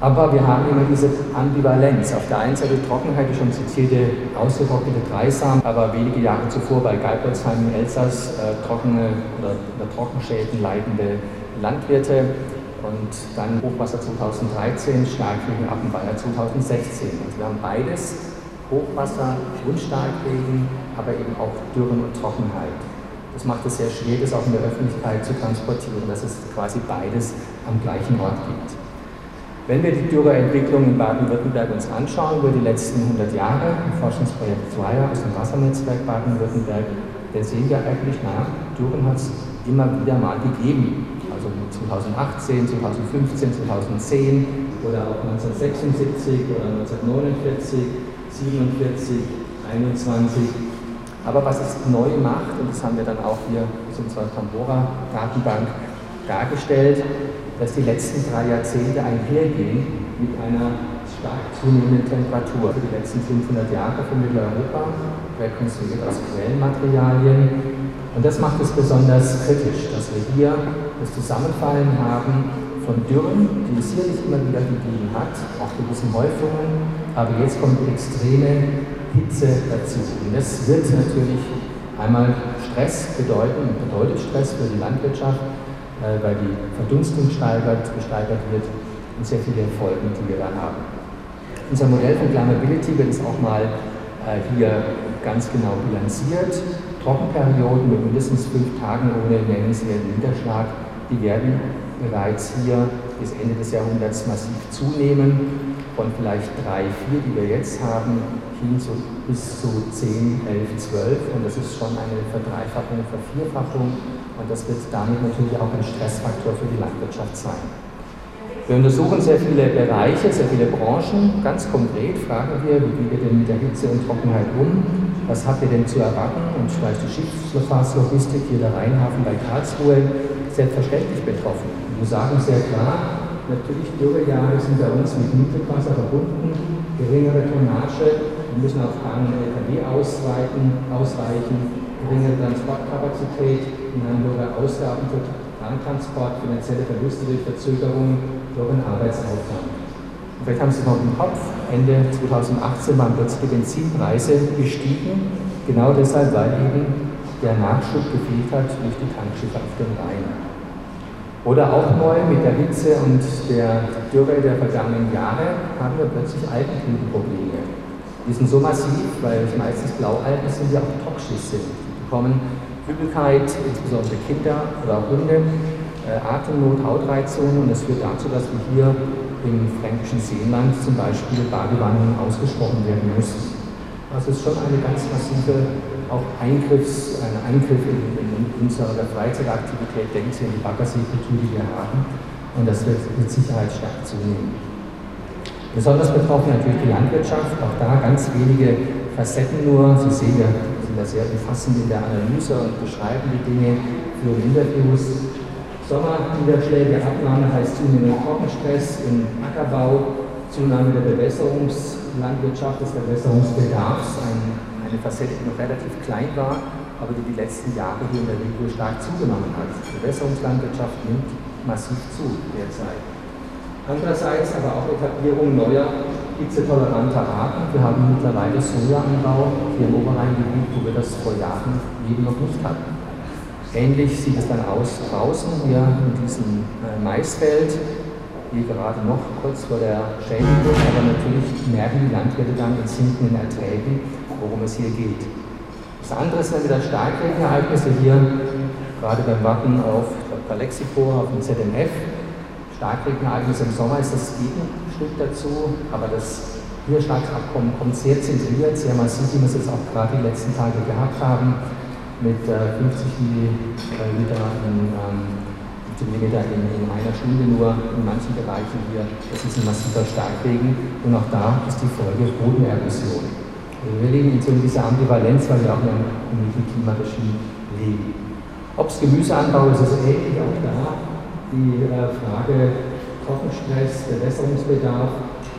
Aber wir haben immer diese Ambivalenz. Auf der einen Seite Trockenheit, die schon zitierte, ausgetrocknete Dreisam, aber wenige Jahre zuvor bei Geipolsheim im Elsass äh, trockene oder, oder Trockenschäden leidende Landwirte und dann Hochwasser 2013, Starkregen Weiher 2016. Und wir haben beides, Hochwasser und Starkregen, aber eben auch Dürren und Trockenheit. Das macht es sehr schwer, das auch in der Öffentlichkeit zu transportieren, dass es quasi beides am gleichen Ort gibt. Wenn wir die Dürreentwicklung in Baden-Württemberg uns anschauen über die letzten 100 Jahre, im Forschungsprojekt Zweier aus dem Wassernetzwerk Baden-Württemberg, dann sehen wir eigentlich, naja, Dürren hat es immer wieder mal gegeben also 2018, 2015, 2010 oder auch 1976 oder 1949, 47, 21. Aber was es neu macht, und das haben wir dann auch hier in unserer Tambora-Datenbank dargestellt, dass die letzten drei Jahrzehnte einhergehen mit einer stark zunehmenden Temperatur. Für die letzten 500 Jahre von Mitteleuropa, rekonstruiert aus Quellenmaterialien. Und das macht es besonders kritisch, dass wir hier das Zusammenfallen haben von Dürren, die es hier nicht immer wieder gegeben hat, auch gewissen Häufungen, aber jetzt kommt extreme Hitze dazu. Und das wird natürlich einmal Stress bedeuten, bedeutet Stress für die Landwirtschaft, äh, weil die Verdunstung steigert, gesteigert wird und sehr viele Folgen, die wir da haben. Unser Modell von Climbability wird es auch mal äh, hier ganz genau bilanziert. Trockenperioden mit mindestens fünf Tagen ohne nennenswerten Niederschlag, die werden bereits hier bis Ende des Jahrhunderts massiv zunehmen. Von vielleicht drei, vier, die wir jetzt haben, hin zu, bis zu 10, 11, 12. Und das ist schon eine Verdreifachung, Vervierfachung. Und das wird damit natürlich auch ein Stressfaktor für die Landwirtschaft sein. Wir untersuchen sehr viele Bereiche, sehr viele Branchen. Ganz konkret fragen wir, wie gehen wir denn mit der Hitze und Trockenheit um? Was habt ihr denn zu erwarten? Und vielleicht die Schiffslogistik hier der Rheinhafen bei Karlsruhe selbstverständlich betroffen. Wir sagen sehr klar, natürlich Dürrejahre sind bei uns mit Niedrigwasser verbunden, geringere Tonnage, wir müssen auf und LKW ausweiten, ausweichen, geringere Transportkapazität, in Hamburger Ausgaben für Bahntransport, finanzielle Verluste durch Verzögerungen, höheren Arbeitsaufwand. Vielleicht haben Sie noch im Kopf, Ende 2018 waren plötzlich die Benzinpreise gestiegen, genau deshalb, weil eben der Nachschub gefehlt hat durch die Tankschiffe auf dem Rhein. Oder auch neu mit der Hitze und der Dürre der vergangenen Jahre haben wir plötzlich Algenblütenprobleme. Die sind so massiv, weil meistens Blaualgen sind, die auch toxisch sind. Die bekommen Übelkeit, insbesondere Kinder oder auch Hunde, äh, Atemnot, Hautreizungen und das führt dazu, dass wir hier im fränkischen Seenland zum Beispiel Badewannen ausgesprochen werden müssen. Es ist schon eine ganz massive auch Eingriffs, ein Eingriff in, in unsere Freizeitaktivität, denken Sie an die Baggerseekultur, die wir haben, und das wird mit Sicherheit stark zunehmen. Besonders betroffen natürlich die Landwirtschaft, auch da ganz wenige Facetten nur. Sie sehen, wir sind da sehr umfassend in der Analyse und beschreiben die Dinge, führen Interviews. Sommerniederschläge, Abnahme heißt zunehmender Trockenstress im Ackerbau, Zunahme der Bewässerungslandwirtschaft, des Bewässerungsbedarfs, ein, eine Facette, die noch relativ klein war, aber die die letzten Jahre hier in der Region stark zugenommen hat. Die Bewässerungslandwirtschaft nimmt massiv zu derzeit. Andererseits aber auch Etablierung neuer hitzetoleranter Arten. Wir haben mittlerweile Sojaanbau hier im Oberrheingebiet, wo wir das vor Jahren eben noch nicht hatten. Ähnlich sieht es dann aus draußen hier in diesem äh, Maisfeld, hier gerade noch kurz vor der Schädigung, aber natürlich merken die Landwirte dann in sinkenden Erträgen, worum es hier geht. Das andere sind wieder Starkregenereignisse hier, gerade beim Warten auf Dr. Lexipor, auf dem ZMF. Starkregenereignisse im Sommer ist das Gegenstück dazu, aber das Niederschlagsabkommen kommt sehr zentriert, sehr massiv, wie wir es jetzt auch gerade die letzten Tage gehabt haben mit äh, 50 Milliliter in, ähm, Millimeter in, in, einer Stunde nur in manchen Bereichen hier. Das ist ein massiver Starkregen und auch da ist die Folge Bodenerosion. Also wir leben in so dieser Ambivalenz, weil wir auch in einem Klimaregime leben. Ob es Gemüseanbau ist, ist ähnlich auch da. Die äh, Frage Trockenstress, Bewässerungsbedarf.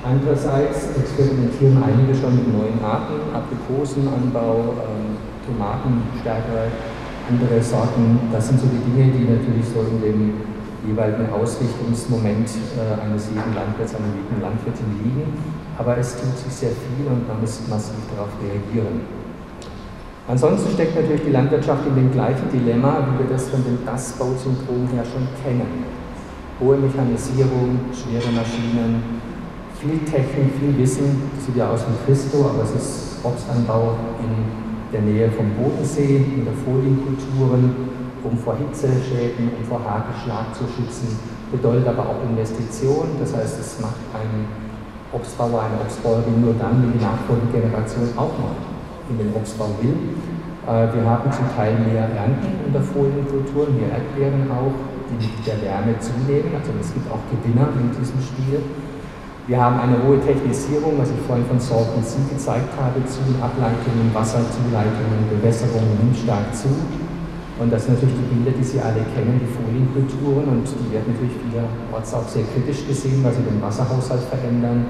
Andererseits experimentieren einige schon mit neuen Arten, Aprikosenanbau, ähm, Tomaten stärkere, andere Sorten. Das sind so die Dinge, die natürlich so in dem jeweiligen Ausrichtungsmoment äh, eines jeden Landwirts, einer jeden Landwirtin liegen. Aber es tut sich sehr viel und man muss massiv darauf reagieren. Ansonsten steckt natürlich die Landwirtschaft in dem gleichen Dilemma, wie wir das von dem Das-Bau-Syndrom her schon kennen. Hohe Mechanisierung, schwere Maschinen, viel Technik, viel Wissen. Das sieht ja aus wie Christo, aber es ist Obstanbau in der Nähe vom Bodensee in der Folienkulturen, um vor Hitzeschäden und vor Hagelschlag zu schützen, bedeutet aber auch Investition. Das heißt, es macht ein Obstbauer, eine Obstbäuerin nur dann, wenn die nachfolgende Generation auch noch in den Obstbau will. Äh, wir haben zum Teil mehr Ernten in der Folienkultur, mehr Erdbeeren auch, die mit der Wärme zunehmen. Also es gibt auch Gewinner in diesem Spiel. Wir haben eine hohe Technisierung, was ich vorhin von Salton Sea gezeigt habe, zu Ableitungen, Wasserzuleitungen, Bewässerungen nimmt stark zu. Und das sind natürlich die Bilder, die Sie alle kennen, die Folienkulturen, und die werden natürlich vielerorts auch sehr kritisch gesehen, weil sie den Wasserhaushalt verändern,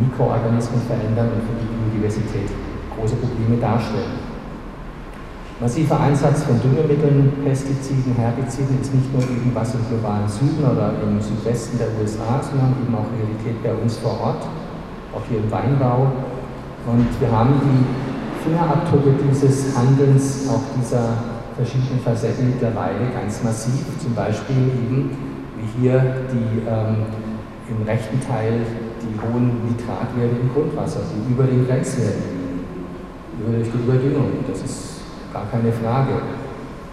Mikroorganismen verändern und für die Biodiversität große Probleme darstellen. Massiver Einsatz von Düngemitteln, Pestiziden, Herbiziden ist nicht nur irgendwas im globalen Süden oder im Südwesten der USA, sondern eben auch Realität bei uns vor Ort, auch hier im Weinbau. Und wir haben die Fingerabdrücke dieses Handelns, auch dieser verschiedenen Facetten mittlerweile ganz massiv. Zum Beispiel eben, wie hier die ähm, im rechten Teil die hohen Nitratwerte im Grundwasser, die über den Grenzwerten liegen, über die Überdüngung. Das ist gar keine Frage.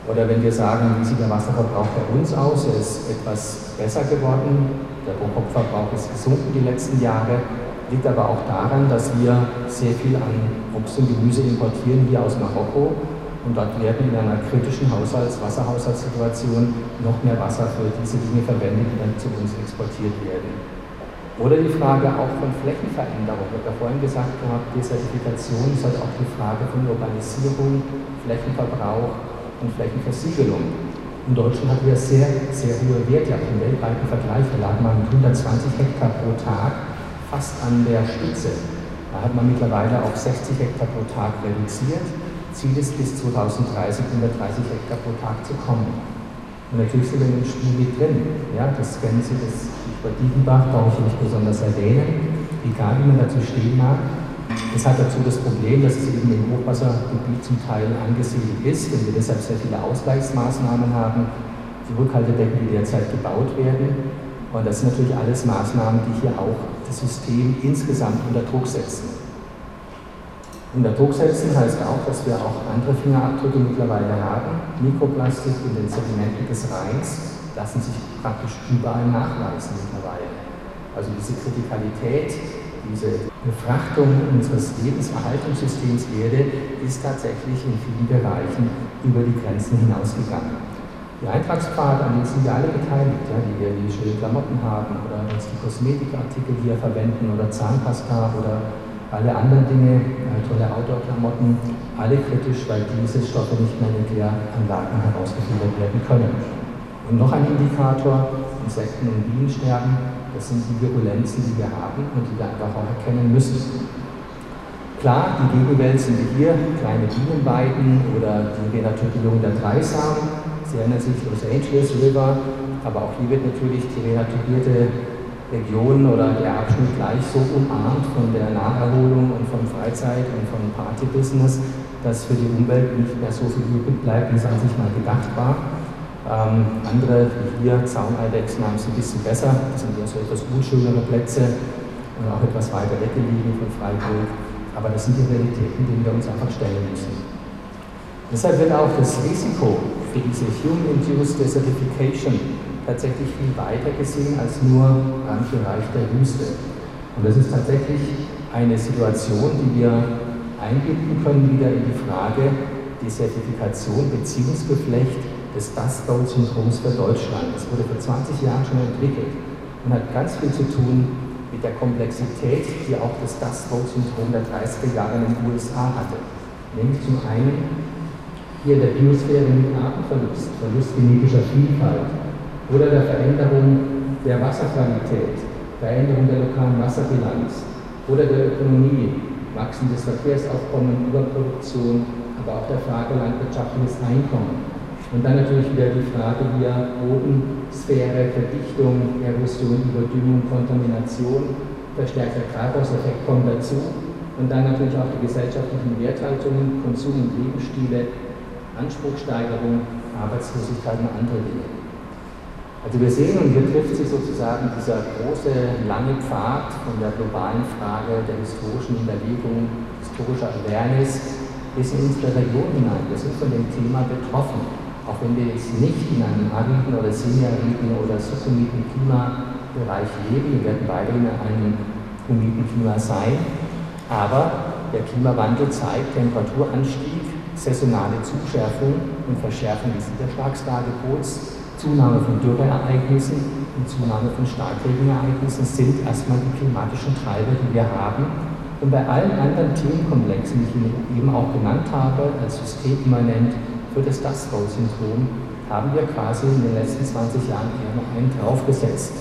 Oder wenn wir sagen, wie sieht der Wasserverbrauch bei uns aus, er ist etwas besser geworden, der Pro-Kopf-Verbrauch ist gesunken die letzten Jahre, liegt aber auch daran, dass wir sehr viel an Obst und Gemüse importieren, hier aus Marokko. Und dort werden in einer kritischen Haushalts-, Wasserhaushaltssituation noch mehr Wasser für diese Dinge verwendet, die dann zu uns exportiert werden. Oder die Frage auch von Flächenveränderung. Ich habe ja vorhin gesagt gehabt, Desertifikation ist halt auch die Frage von Urbanisierung, Flächenverbrauch und Flächenversiegelung. In Deutschland hatten wir sehr, sehr hohe Werte. Auch im weltweiten Vergleich, wir lagen mal mit 120 Hektar pro Tag fast an der Spitze. Da hat man mittlerweile auf 60 Hektar pro Tag reduziert. Ziel ist bis 2030 130 Hektar pro Tag zu kommen. Und natürlich sind wir im Spiel mit drin. Ja, das Sie, das Stichwort Dietenbach, brauche ich nicht besonders erwähnen, egal wie man dazu stehen mag. Das hat dazu das Problem, dass es eben im Hochwassergebiet zum Teil angesiedelt ist und wir deshalb sehr viele Ausgleichsmaßnahmen haben. Die Rückhaltedecken, die derzeit gebaut werden. Und das sind natürlich alles Maßnahmen, die hier auch das System insgesamt unter Druck setzen. Unter Druck setzen heißt auch, dass wir auch andere Fingerabdrücke mittlerweile haben. Mikroplastik in den Sedimenten des Rheins lassen sich praktisch überall nachweisen mittlerweile. Also diese Kritikalität, diese Befrachtung unseres Lebenserhaltungssystems Erde ist tatsächlich in vielen Bereichen über die Grenzen hinausgegangen. Die Eintragspfade, an denen sind wir alle beteiligt, ja, die wir die schönen Klamotten haben oder die Kosmetikartikel, die wir verwenden oder Zahnpasta oder alle anderen Dinge, äh, tolle Outdoor-Klamotten, alle kritisch, weil diese Stoffe nicht mehr in Kläranlagen herausgefiltert werden können. Und noch ein Indikator, Insekten- und Bienensterben, das sind die Virulenzen, die wir haben und die wir einfach auch erkennen müssen. Klar, die Gegenwelt sind hier kleine Bienenweiden oder die Renaturierung der Dreisamen, Sie erinnern sich Los Angeles River, aber auch hier wird natürlich die renaturierte Region oder der Abschnitt gleich so umarmt von der Naherholung und von Freizeit und von Partybusiness, dass für die Umwelt nicht mehr so viel übrig bleibt, wie es an sich mal gedacht war. Ähm, andere, wie hier, Zauneidechsen, haben es ein bisschen besser. Das sind ja so etwas unschönere Plätze und auch etwas weiter weggelegen von Freiburg. Aber das sind die Realitäten, denen wir uns einfach stellen müssen. Deshalb wird auch das Risiko für diese Human-Induced Desertification tatsächlich viel weiter gesehen als nur Randbereich der Wüste. Und das ist tatsächlich eine Situation, die wir einbinden können wieder in die Frage Desertifikation, Beziehungsgeflecht des Dust Bowl Syndroms für Deutschland. Das wurde vor 20 Jahren schon entwickelt und hat ganz viel zu tun mit der Komplexität, die auch das Dust Bowl Syndrom der 30er Jahre in den USA hatte. Nämlich zum einen hier der Biosphäre mit Artenverlust, Verlust genetischer Vielfalt oder der Veränderung der Wasserqualität, Veränderung der lokalen Wasserbilanz oder der Ökonomie, wachsendes Verkehrsaufkommen, Überproduktion, aber auch der Frage landwirtschaftliches Einkommen. Und dann natürlich wieder die Frage hier Bodensphäre, Verdichtung, Erosion, Überdüngung, Kontamination, verstärkter Treibhauseffekt kommen dazu. Und dann natürlich auch die gesellschaftlichen Werthaltungen, Konsum- und Lebensstile, Anspruchssteigerung, Arbeitslosigkeit und andere Dinge. Also wir sehen, und hier trifft sich sozusagen dieser große, lange Pfad von der globalen Frage der historischen Überlegung, historischer Awareness bis in unsere Region hinein. Wir sind von dem Thema betroffen, auch wenn wir jetzt nicht in einem ariden oder semi-ariden oder subhumiden Klimabereich leben. Wir werden beide in einem humiden Klima sein. Aber der Klimawandel zeigt Temperaturanstieg, saisonale Zuschärfung und Verschärfung des Niederschlagsdagepots, Zunahme von Dürreereignissen und Zunahme von Starkregenereignissen sind erstmal die klimatischen Treiber, die wir haben. Und bei allen anderen Themenkomplexen, die ich eben auch genannt habe, als systemimmanent für das Dust Bowl-Syndrom haben wir quasi in den letzten 20 Jahren eher noch einen draufgesetzt.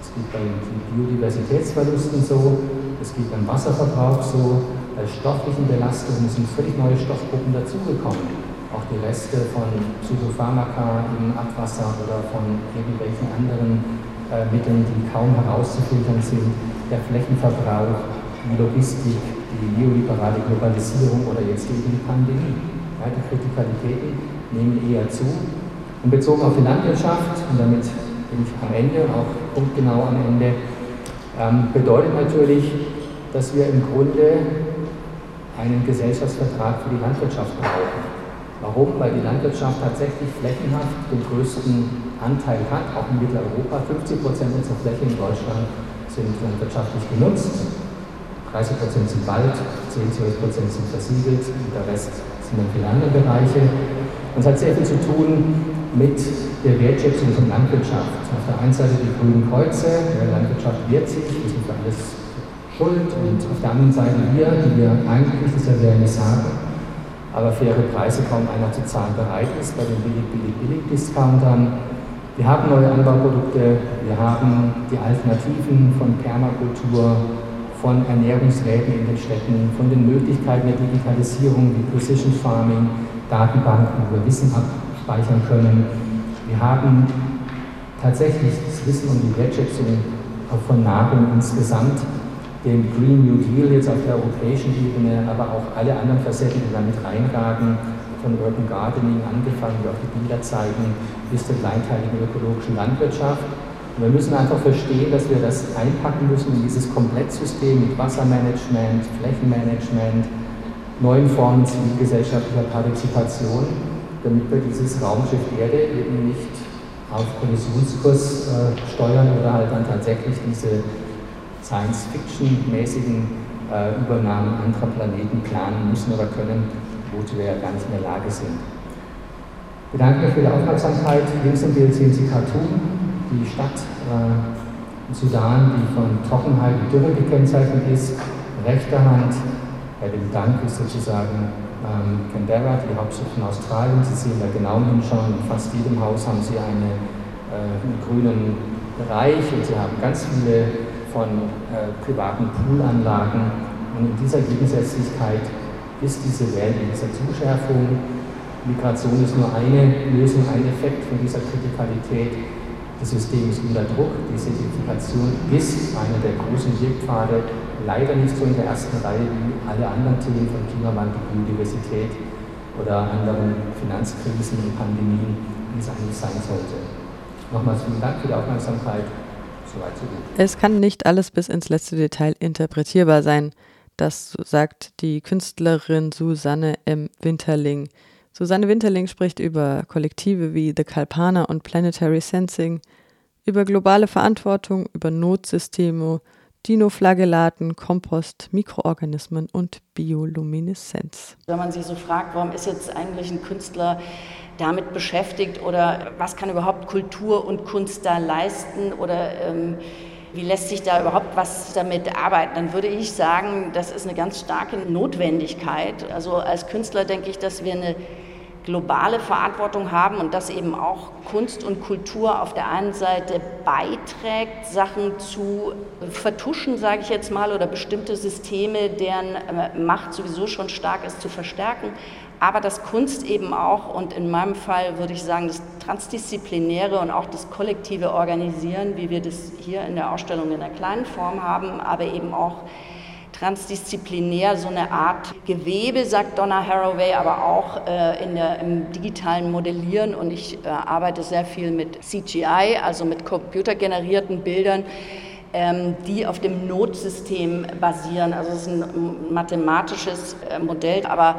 Es geht bei den Biodiversitätsverlusten so, es geht beim Wasserverbrauch so, bei stofflichen Belastungen sind völlig neue Stoffgruppen dazugekommen. Auch die Reste von Psychopharmaka im Abwasser oder von irgendwelchen anderen äh, Mitteln, die kaum herauszufiltern sind, der Flächenverbrauch, die Logistik, die neoliberale Globalisierung oder jetzt eben die Pandemie. Ja, die Kritikalitäten nehmen eher zu. Und bezogen auf die Landwirtschaft, und damit bin ich am Ende, auch punktgenau am Ende, ähm, bedeutet natürlich, dass wir im Grunde einen Gesellschaftsvertrag für die Landwirtschaft brauchen. Warum? Weil die Landwirtschaft tatsächlich flächenhaft den größten Anteil hat, auch in Mitteleuropa. 50 Prozent unserer Fläche in Deutschland sind landwirtschaftlich genutzt. 30 Prozent sind Wald, 10, 12 Prozent sind versiegelt und der Rest sind dann viele andere Bereiche. Und es hat sehr viel zu tun mit der Wertschätzung von Landwirtschaft. Auf der einen Seite die grünen Kreuze, der Landwirtschaft wehrt sich, sind für alles schuld und auf der anderen Seite wir, die wir eigentlich, das ja nicht sagen, aber faire Preise kaum einer zu zahlen bereit ist bei den billig, billig, billig Discountern. Wir haben neue Anbauprodukte, wir haben die Alternativen von Permakultur, von Ernährungsräten in den Städten, von den Möglichkeiten der Digitalisierung wie Precision Farming, Datenbanken, wo wir Wissen abspeichern können. Wir haben tatsächlich das Wissen um die Wertschätzung von Nahrung insgesamt, den Green New Deal jetzt auf der europäischen Ebene, aber auch alle anderen Facetten, die damit reinragen, von Urban Gardening angefangen, wie auch die Bilder zeigen, bis zur kleinteiligen ökologischen Landwirtschaft. Und wir müssen einfach verstehen, dass wir das einpacken müssen in dieses Komplettsystem mit Wassermanagement, Flächenmanagement, neuen Formen zivilgesellschaftlicher Partizipation, damit wir dieses Raumschiff Erde eben nicht auf Kollisionskurs äh, steuern oder halt dann tatsächlich diese Science-Fiction-mäßigen äh, Übernahmen anderer Planeten planen müssen oder können, wozu wir ja gar nicht in der Lage sind. Ich bedanke mich für die Aufmerksamkeit. Links im Bild sehen Sie Khartoum, die Stadt äh, Sudan, die von Trockenheit und Dürre gekennzeichnet ist. Rechter Hand bei dem Dank ist sozusagen ähm, Canberra, die Hauptstadt von Australien. Sie sehen da genau hinschauen, in fast jedem Haus haben Sie eine, äh, einen grünen Bereich und Sie haben ganz viele von äh, privaten Poolanlagen. Und in dieser Gegensätzlichkeit ist diese Welt, in dieser Zuschärfung. Migration ist nur eine Lösung, ein Effekt von dieser Kritikalität. Das System ist unter Druck. Die Desertifikation ist einer der großen Wirkpfade, leider nicht so in der ersten Reihe wie alle anderen Themen von Klimawandel, Biodiversität oder anderen Finanzkrisen und Pandemien, wie es eigentlich sein sollte. Nochmals vielen Dank für die Aufmerksamkeit. Soweit so gut. Es kann nicht alles bis ins letzte Detail interpretierbar sein. Das sagt die Künstlerin Susanne M. Winterling. Susanne Winterling spricht über Kollektive wie The Kalpana und Planetary Sensing, über globale Verantwortung, über Notsysteme, Dinoflagellaten, Kompost, Mikroorganismen und Biolumineszenz. Wenn man sich so fragt, warum ist jetzt eigentlich ein Künstler damit beschäftigt oder was kann überhaupt Kultur und Kunst da leisten oder ähm, wie lässt sich da überhaupt was damit arbeiten, dann würde ich sagen, das ist eine ganz starke Notwendigkeit. Also als Künstler denke ich, dass wir eine globale Verantwortung haben und dass eben auch Kunst und Kultur auf der einen Seite beiträgt, Sachen zu vertuschen, sage ich jetzt mal, oder bestimmte Systeme, deren äh, Macht sowieso schon stark ist, zu verstärken, aber dass Kunst eben auch, und in meinem Fall würde ich sagen, das transdisziplinäre und auch das kollektive Organisieren, wie wir das hier in der Ausstellung in einer kleinen Form haben, aber eben auch transdisziplinär so eine Art Gewebe, sagt Donna Haraway, aber auch äh, in der, im digitalen Modellieren. Und ich äh, arbeite sehr viel mit CGI, also mit computergenerierten Bildern, ähm, die auf dem Notsystem basieren. Also es ist ein mathematisches äh, Modell, aber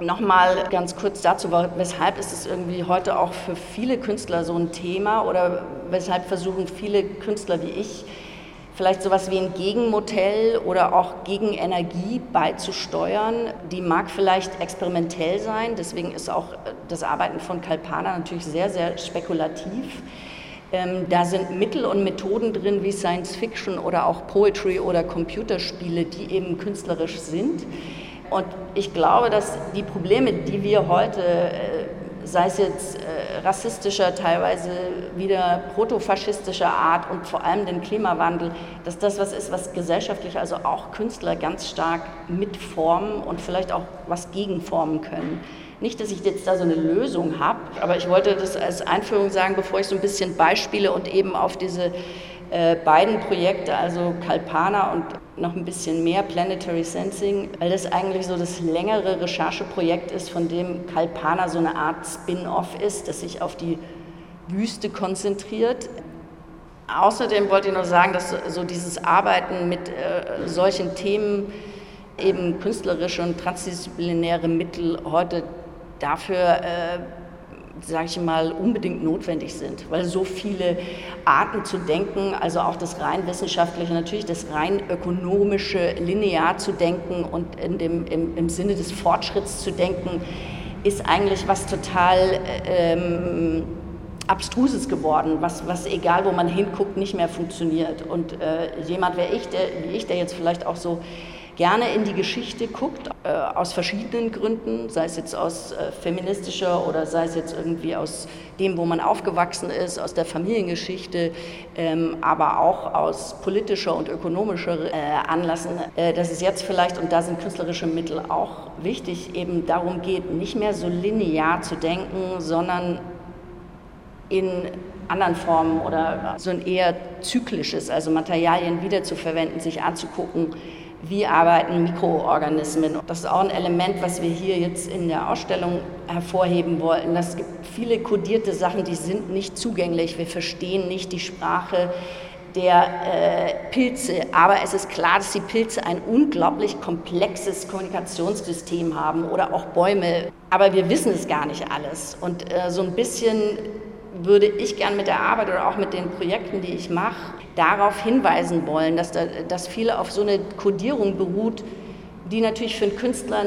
Nochmal ganz kurz dazu, weshalb ist es irgendwie heute auch für viele Künstler so ein Thema oder weshalb versuchen viele Künstler wie ich, vielleicht sowas wie ein Gegenmodell oder auch Gegenenergie beizusteuern. Die mag vielleicht experimentell sein, deswegen ist auch das Arbeiten von Kalpana natürlich sehr, sehr spekulativ. Ähm, da sind Mittel und Methoden drin wie Science Fiction oder auch Poetry oder Computerspiele, die eben künstlerisch sind. Und ich glaube, dass die Probleme, die wir heute äh, sei es jetzt äh, rassistischer, teilweise wieder protofaschistischer Art und vor allem den Klimawandel, dass das was ist, was gesellschaftlich, also auch Künstler ganz stark mitformen und vielleicht auch was gegenformen können. Nicht, dass ich jetzt da so eine Lösung habe, aber ich wollte das als Einführung sagen, bevor ich so ein bisschen Beispiele und eben auf diese äh, beiden Projekte, also Kalpana und noch ein bisschen mehr Planetary Sensing, weil das eigentlich so das längere Rechercheprojekt ist, von dem Kalpana so eine Art Spin-off ist, das sich auf die Wüste konzentriert. Außerdem wollte ich noch sagen, dass so dieses Arbeiten mit äh, solchen Themen eben künstlerische und transdisziplinäre Mittel heute dafür äh, sage ich mal, unbedingt notwendig sind, weil so viele Arten zu denken, also auch das rein wissenschaftliche, natürlich das rein ökonomische, linear zu denken und in dem, im, im Sinne des Fortschritts zu denken, ist eigentlich was total ähm, Abstruses geworden, was, was egal wo man hinguckt, nicht mehr funktioniert. Und äh, jemand wie ich, der, wie ich, der jetzt vielleicht auch so gerne in die Geschichte guckt, äh, aus verschiedenen Gründen, sei es jetzt aus äh, feministischer oder sei es jetzt irgendwie aus dem, wo man aufgewachsen ist, aus der Familiengeschichte, ähm, aber auch aus politischer und ökonomischer äh, Anlassen, äh, dass es jetzt vielleicht, und da sind künstlerische Mittel auch wichtig, eben darum geht, nicht mehr so linear zu denken, sondern in anderen Formen oder so ein eher zyklisches, also Materialien wiederzuverwenden, sich anzugucken, wie arbeiten Mikroorganismen. Das ist auch ein Element, was wir hier jetzt in der Ausstellung hervorheben wollten. Es gibt viele kodierte Sachen, die sind nicht zugänglich. Wir verstehen nicht die Sprache der äh, Pilze. Aber es ist klar, dass die Pilze ein unglaublich komplexes Kommunikationssystem haben oder auch Bäume. Aber wir wissen es gar nicht alles. Und äh, so ein bisschen würde ich gern mit der Arbeit oder auch mit den Projekten, die ich mache, darauf hinweisen wollen, dass, da, dass viele auf so eine Kodierung beruht, die natürlich für einen Künstler,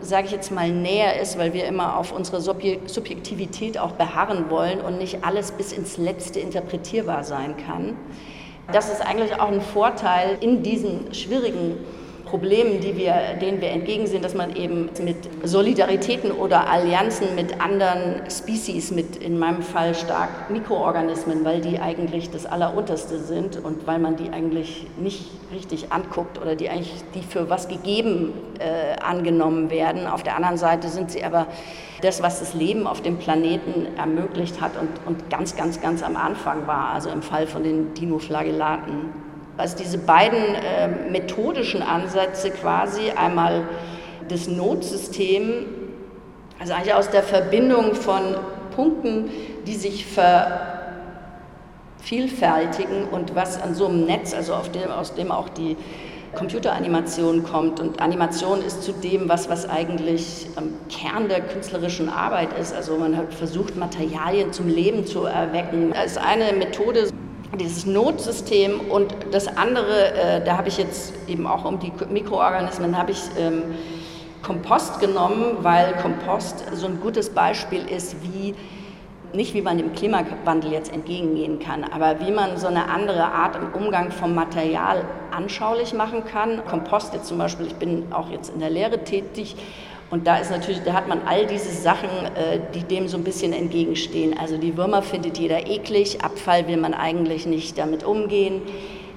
sage ich jetzt mal, näher ist, weil wir immer auf unsere Subjektivität auch beharren wollen und nicht alles bis ins Letzte interpretierbar sein kann. Das ist eigentlich auch ein Vorteil in diesen schwierigen Problemen, die wir, denen wir entgegensehen, dass man eben mit Solidaritäten oder Allianzen mit anderen Species, mit in meinem Fall stark Mikroorganismen, weil die eigentlich das Allerunterste sind und weil man die eigentlich nicht richtig anguckt oder die eigentlich die für was gegeben äh, angenommen werden. Auf der anderen Seite sind sie aber das, was das Leben auf dem Planeten ermöglicht hat und, und ganz, ganz, ganz am Anfang war, also im Fall von den Dinoflagellaten. Also diese beiden äh, methodischen Ansätze quasi, einmal das Notsystem, also eigentlich aus der Verbindung von Punkten, die sich vervielfältigen und was an so einem Netz, also dem, aus dem auch die Computeranimation kommt. Und Animation ist zudem was, was eigentlich am Kern der künstlerischen Arbeit ist. Also man hat versucht, Materialien zum Leben zu erwecken. Das ist eine Methode, dieses Notsystem und das andere, äh, da habe ich jetzt eben auch um die Mikroorganismen, habe ich ähm, Kompost genommen, weil Kompost so ein gutes Beispiel ist, wie nicht wie man dem Klimawandel jetzt entgegengehen kann, aber wie man so eine andere Art im Umgang vom Material anschaulich machen kann. Kompost jetzt zum Beispiel, ich bin auch jetzt in der Lehre tätig und da ist natürlich, da hat man all diese Sachen, äh, die dem so ein bisschen entgegenstehen. Also die Würmer findet jeder eklig, Abfall will man eigentlich nicht damit umgehen.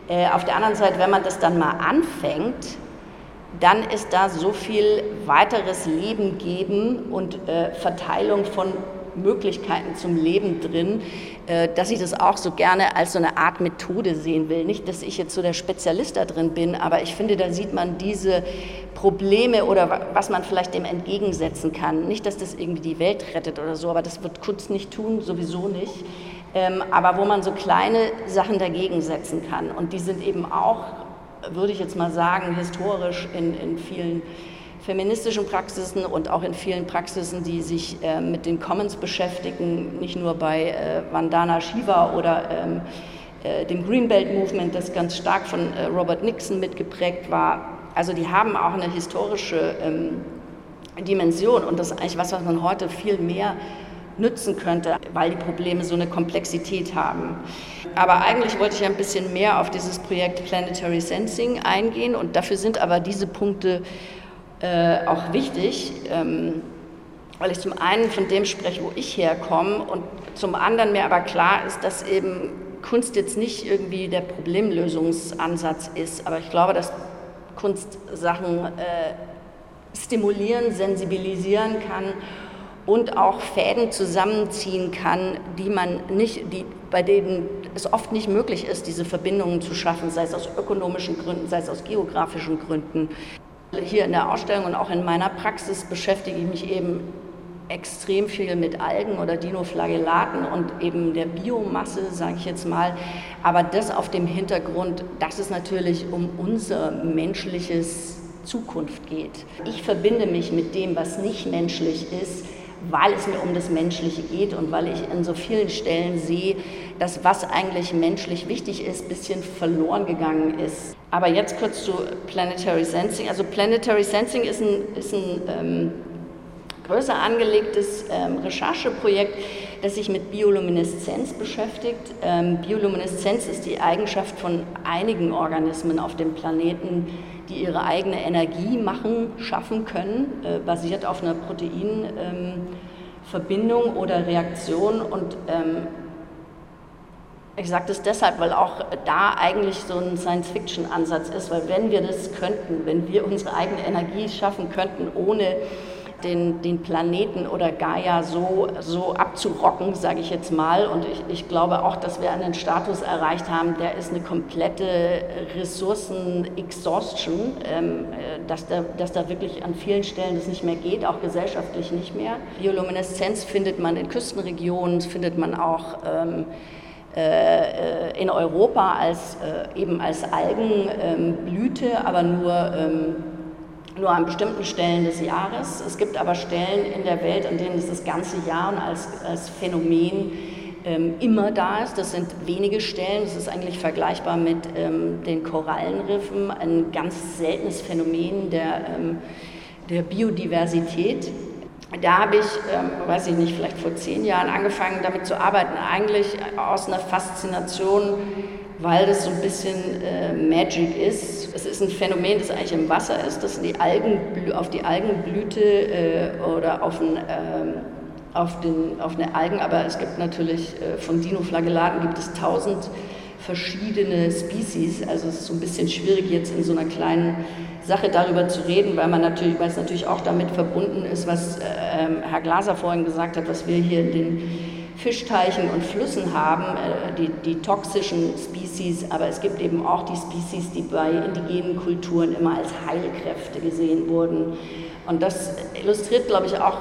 Äh, auf der anderen Seite, wenn man das dann mal anfängt, dann ist da so viel weiteres Leben geben und äh, Verteilung von Möglichkeiten zum Leben drin, äh, dass ich das auch so gerne als so eine Art Methode sehen will. Nicht, dass ich jetzt so der Spezialist da drin bin, aber ich finde, da sieht man diese Probleme oder was man vielleicht dem entgegensetzen kann. Nicht, dass das irgendwie die Welt rettet oder so, aber das wird Kunst nicht tun, sowieso nicht. Ähm, aber wo man so kleine Sachen dagegen setzen kann. Und die sind eben auch, würde ich jetzt mal sagen, historisch in, in vielen feministischen Praxisen und auch in vielen Praxisen, die sich äh, mit den Commons beschäftigen, nicht nur bei äh, Vandana Shiva oder ähm, äh, dem Greenbelt Movement, das ganz stark von äh, Robert Nixon mitgeprägt war. Also die haben auch eine historische ähm, Dimension und das ist eigentlich was, was man heute viel mehr nützen könnte, weil die Probleme so eine Komplexität haben. Aber eigentlich wollte ich ein bisschen mehr auf dieses Projekt Planetary Sensing eingehen und dafür sind aber diese Punkte äh, auch wichtig. Ähm, weil ich zum einen von dem spreche, wo ich herkomme und zum anderen mir aber klar ist, dass eben Kunst jetzt nicht irgendwie der Problemlösungsansatz ist, aber ich glaube, dass Kunst Sachen äh, stimulieren, sensibilisieren kann und auch Fäden zusammenziehen kann, die man nicht, die, bei denen es oft nicht möglich ist, diese Verbindungen zu schaffen, sei es aus ökonomischen Gründen, sei es aus geografischen Gründen. Hier in der Ausstellung und auch in meiner Praxis beschäftige ich mich eben extrem viel mit Algen oder Dinoflagellaten und eben der Biomasse, sage ich jetzt mal. Aber das auf dem Hintergrund, dass es natürlich um unser menschliches Zukunft geht. Ich verbinde mich mit dem, was nicht menschlich ist, weil es mir um das Menschliche geht und weil ich in so vielen Stellen sehe, dass was eigentlich menschlich wichtig ist, ein bisschen verloren gegangen ist. Aber jetzt kurz zu Planetary Sensing. Also Planetary Sensing ist ein, ist ein ähm, größer angelegtes ähm, Rechercheprojekt, das sich mit Biolumineszenz beschäftigt. Ähm, Biolumineszenz ist die Eigenschaft von einigen Organismen auf dem Planeten, die ihre eigene Energie machen, schaffen können, äh, basiert auf einer Proteinverbindung ähm, oder Reaktion. Und ähm, ich sage das deshalb, weil auch da eigentlich so ein Science-Fiction-Ansatz ist, weil wenn wir das könnten, wenn wir unsere eigene Energie schaffen könnten, ohne den, den Planeten oder Gaia so, so abzurocken, sage ich jetzt mal. Und ich, ich glaube auch, dass wir einen Status erreicht haben, der ist eine komplette Ressourcen-Exhaustion, ähm, äh, dass, da, dass da wirklich an vielen Stellen das nicht mehr geht, auch gesellschaftlich nicht mehr. Biolumineszenz findet man in Küstenregionen, findet man auch ähm, äh, in Europa als, äh, eben als Algenblüte, aber nur ähm, nur an bestimmten Stellen des Jahres. Es gibt aber Stellen in der Welt, an denen es das ganze Jahr und als, als Phänomen ähm, immer da ist. Das sind wenige Stellen. Das ist eigentlich vergleichbar mit ähm, den Korallenriffen, ein ganz seltenes Phänomen der, ähm, der Biodiversität. Da habe ich, ähm, weiß ich nicht, vielleicht vor zehn Jahren angefangen damit zu arbeiten, eigentlich aus einer Faszination weil das so ein bisschen äh, Magic ist. Es ist ein Phänomen, das eigentlich im Wasser ist, das die Algen, auf die Algenblüte äh, oder auf, ein, ähm, auf, den, auf eine Algen, aber es gibt natürlich äh, von Dinoflagellaten gibt es tausend verschiedene Species, also es ist so ein bisschen schwierig jetzt in so einer kleinen Sache darüber zu reden, weil man natürlich, weil es natürlich auch damit verbunden ist, was äh, ähm, Herr Glaser vorhin gesagt hat, was wir hier in den Fischteichen und Flüssen haben, äh, die, die toxischen Species, aber es gibt eben auch die Species, die bei indigenen Kulturen immer als Heilkräfte gesehen wurden. Und das illustriert, glaube ich, auch,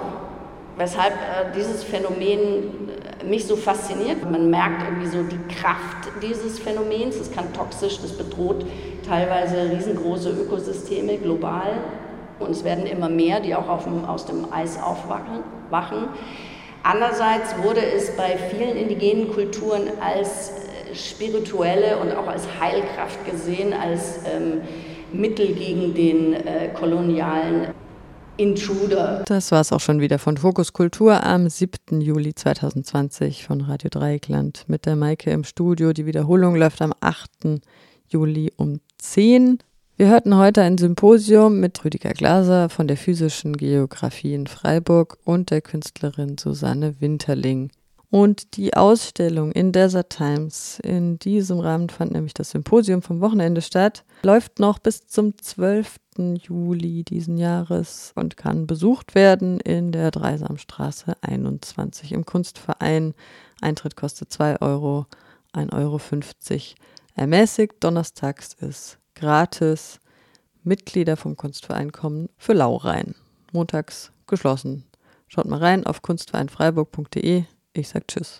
weshalb äh, dieses Phänomen äh, mich so fasziniert. Man merkt irgendwie so die Kraft dieses Phänomens. Es kann toxisch, das bedroht teilweise riesengroße Ökosysteme global. Und es werden immer mehr, die auch dem, aus dem Eis aufwachen. Andererseits wurde es bei vielen indigenen Kulturen als äh, spirituelle und auch als Heilkraft gesehen, als ähm, Mittel gegen den äh, kolonialen Intruder. Das war es auch schon wieder von Fokus Kultur am 7. Juli 2020 von Radio Dreieckland mit der Maike im Studio. Die Wiederholung läuft am 8. Juli um 10 wir hörten heute ein Symposium mit Rüdiger Glaser von der physischen Geografie in Freiburg und der Künstlerin Susanne Winterling. Und die Ausstellung in Desert Times, in diesem Rahmen fand nämlich das Symposium vom Wochenende statt, läuft noch bis zum 12. Juli diesen Jahres und kann besucht werden in der Dreisamstraße 21 im Kunstverein. Eintritt kostet 2 Euro, 1,50 Euro ermäßigt. Donnerstags ist gratis. Mitglieder vom Kunstverein kommen für lau rein. Montags geschlossen. Schaut mal rein auf kunstvereinfreiburg.de. Ich sag Tschüss.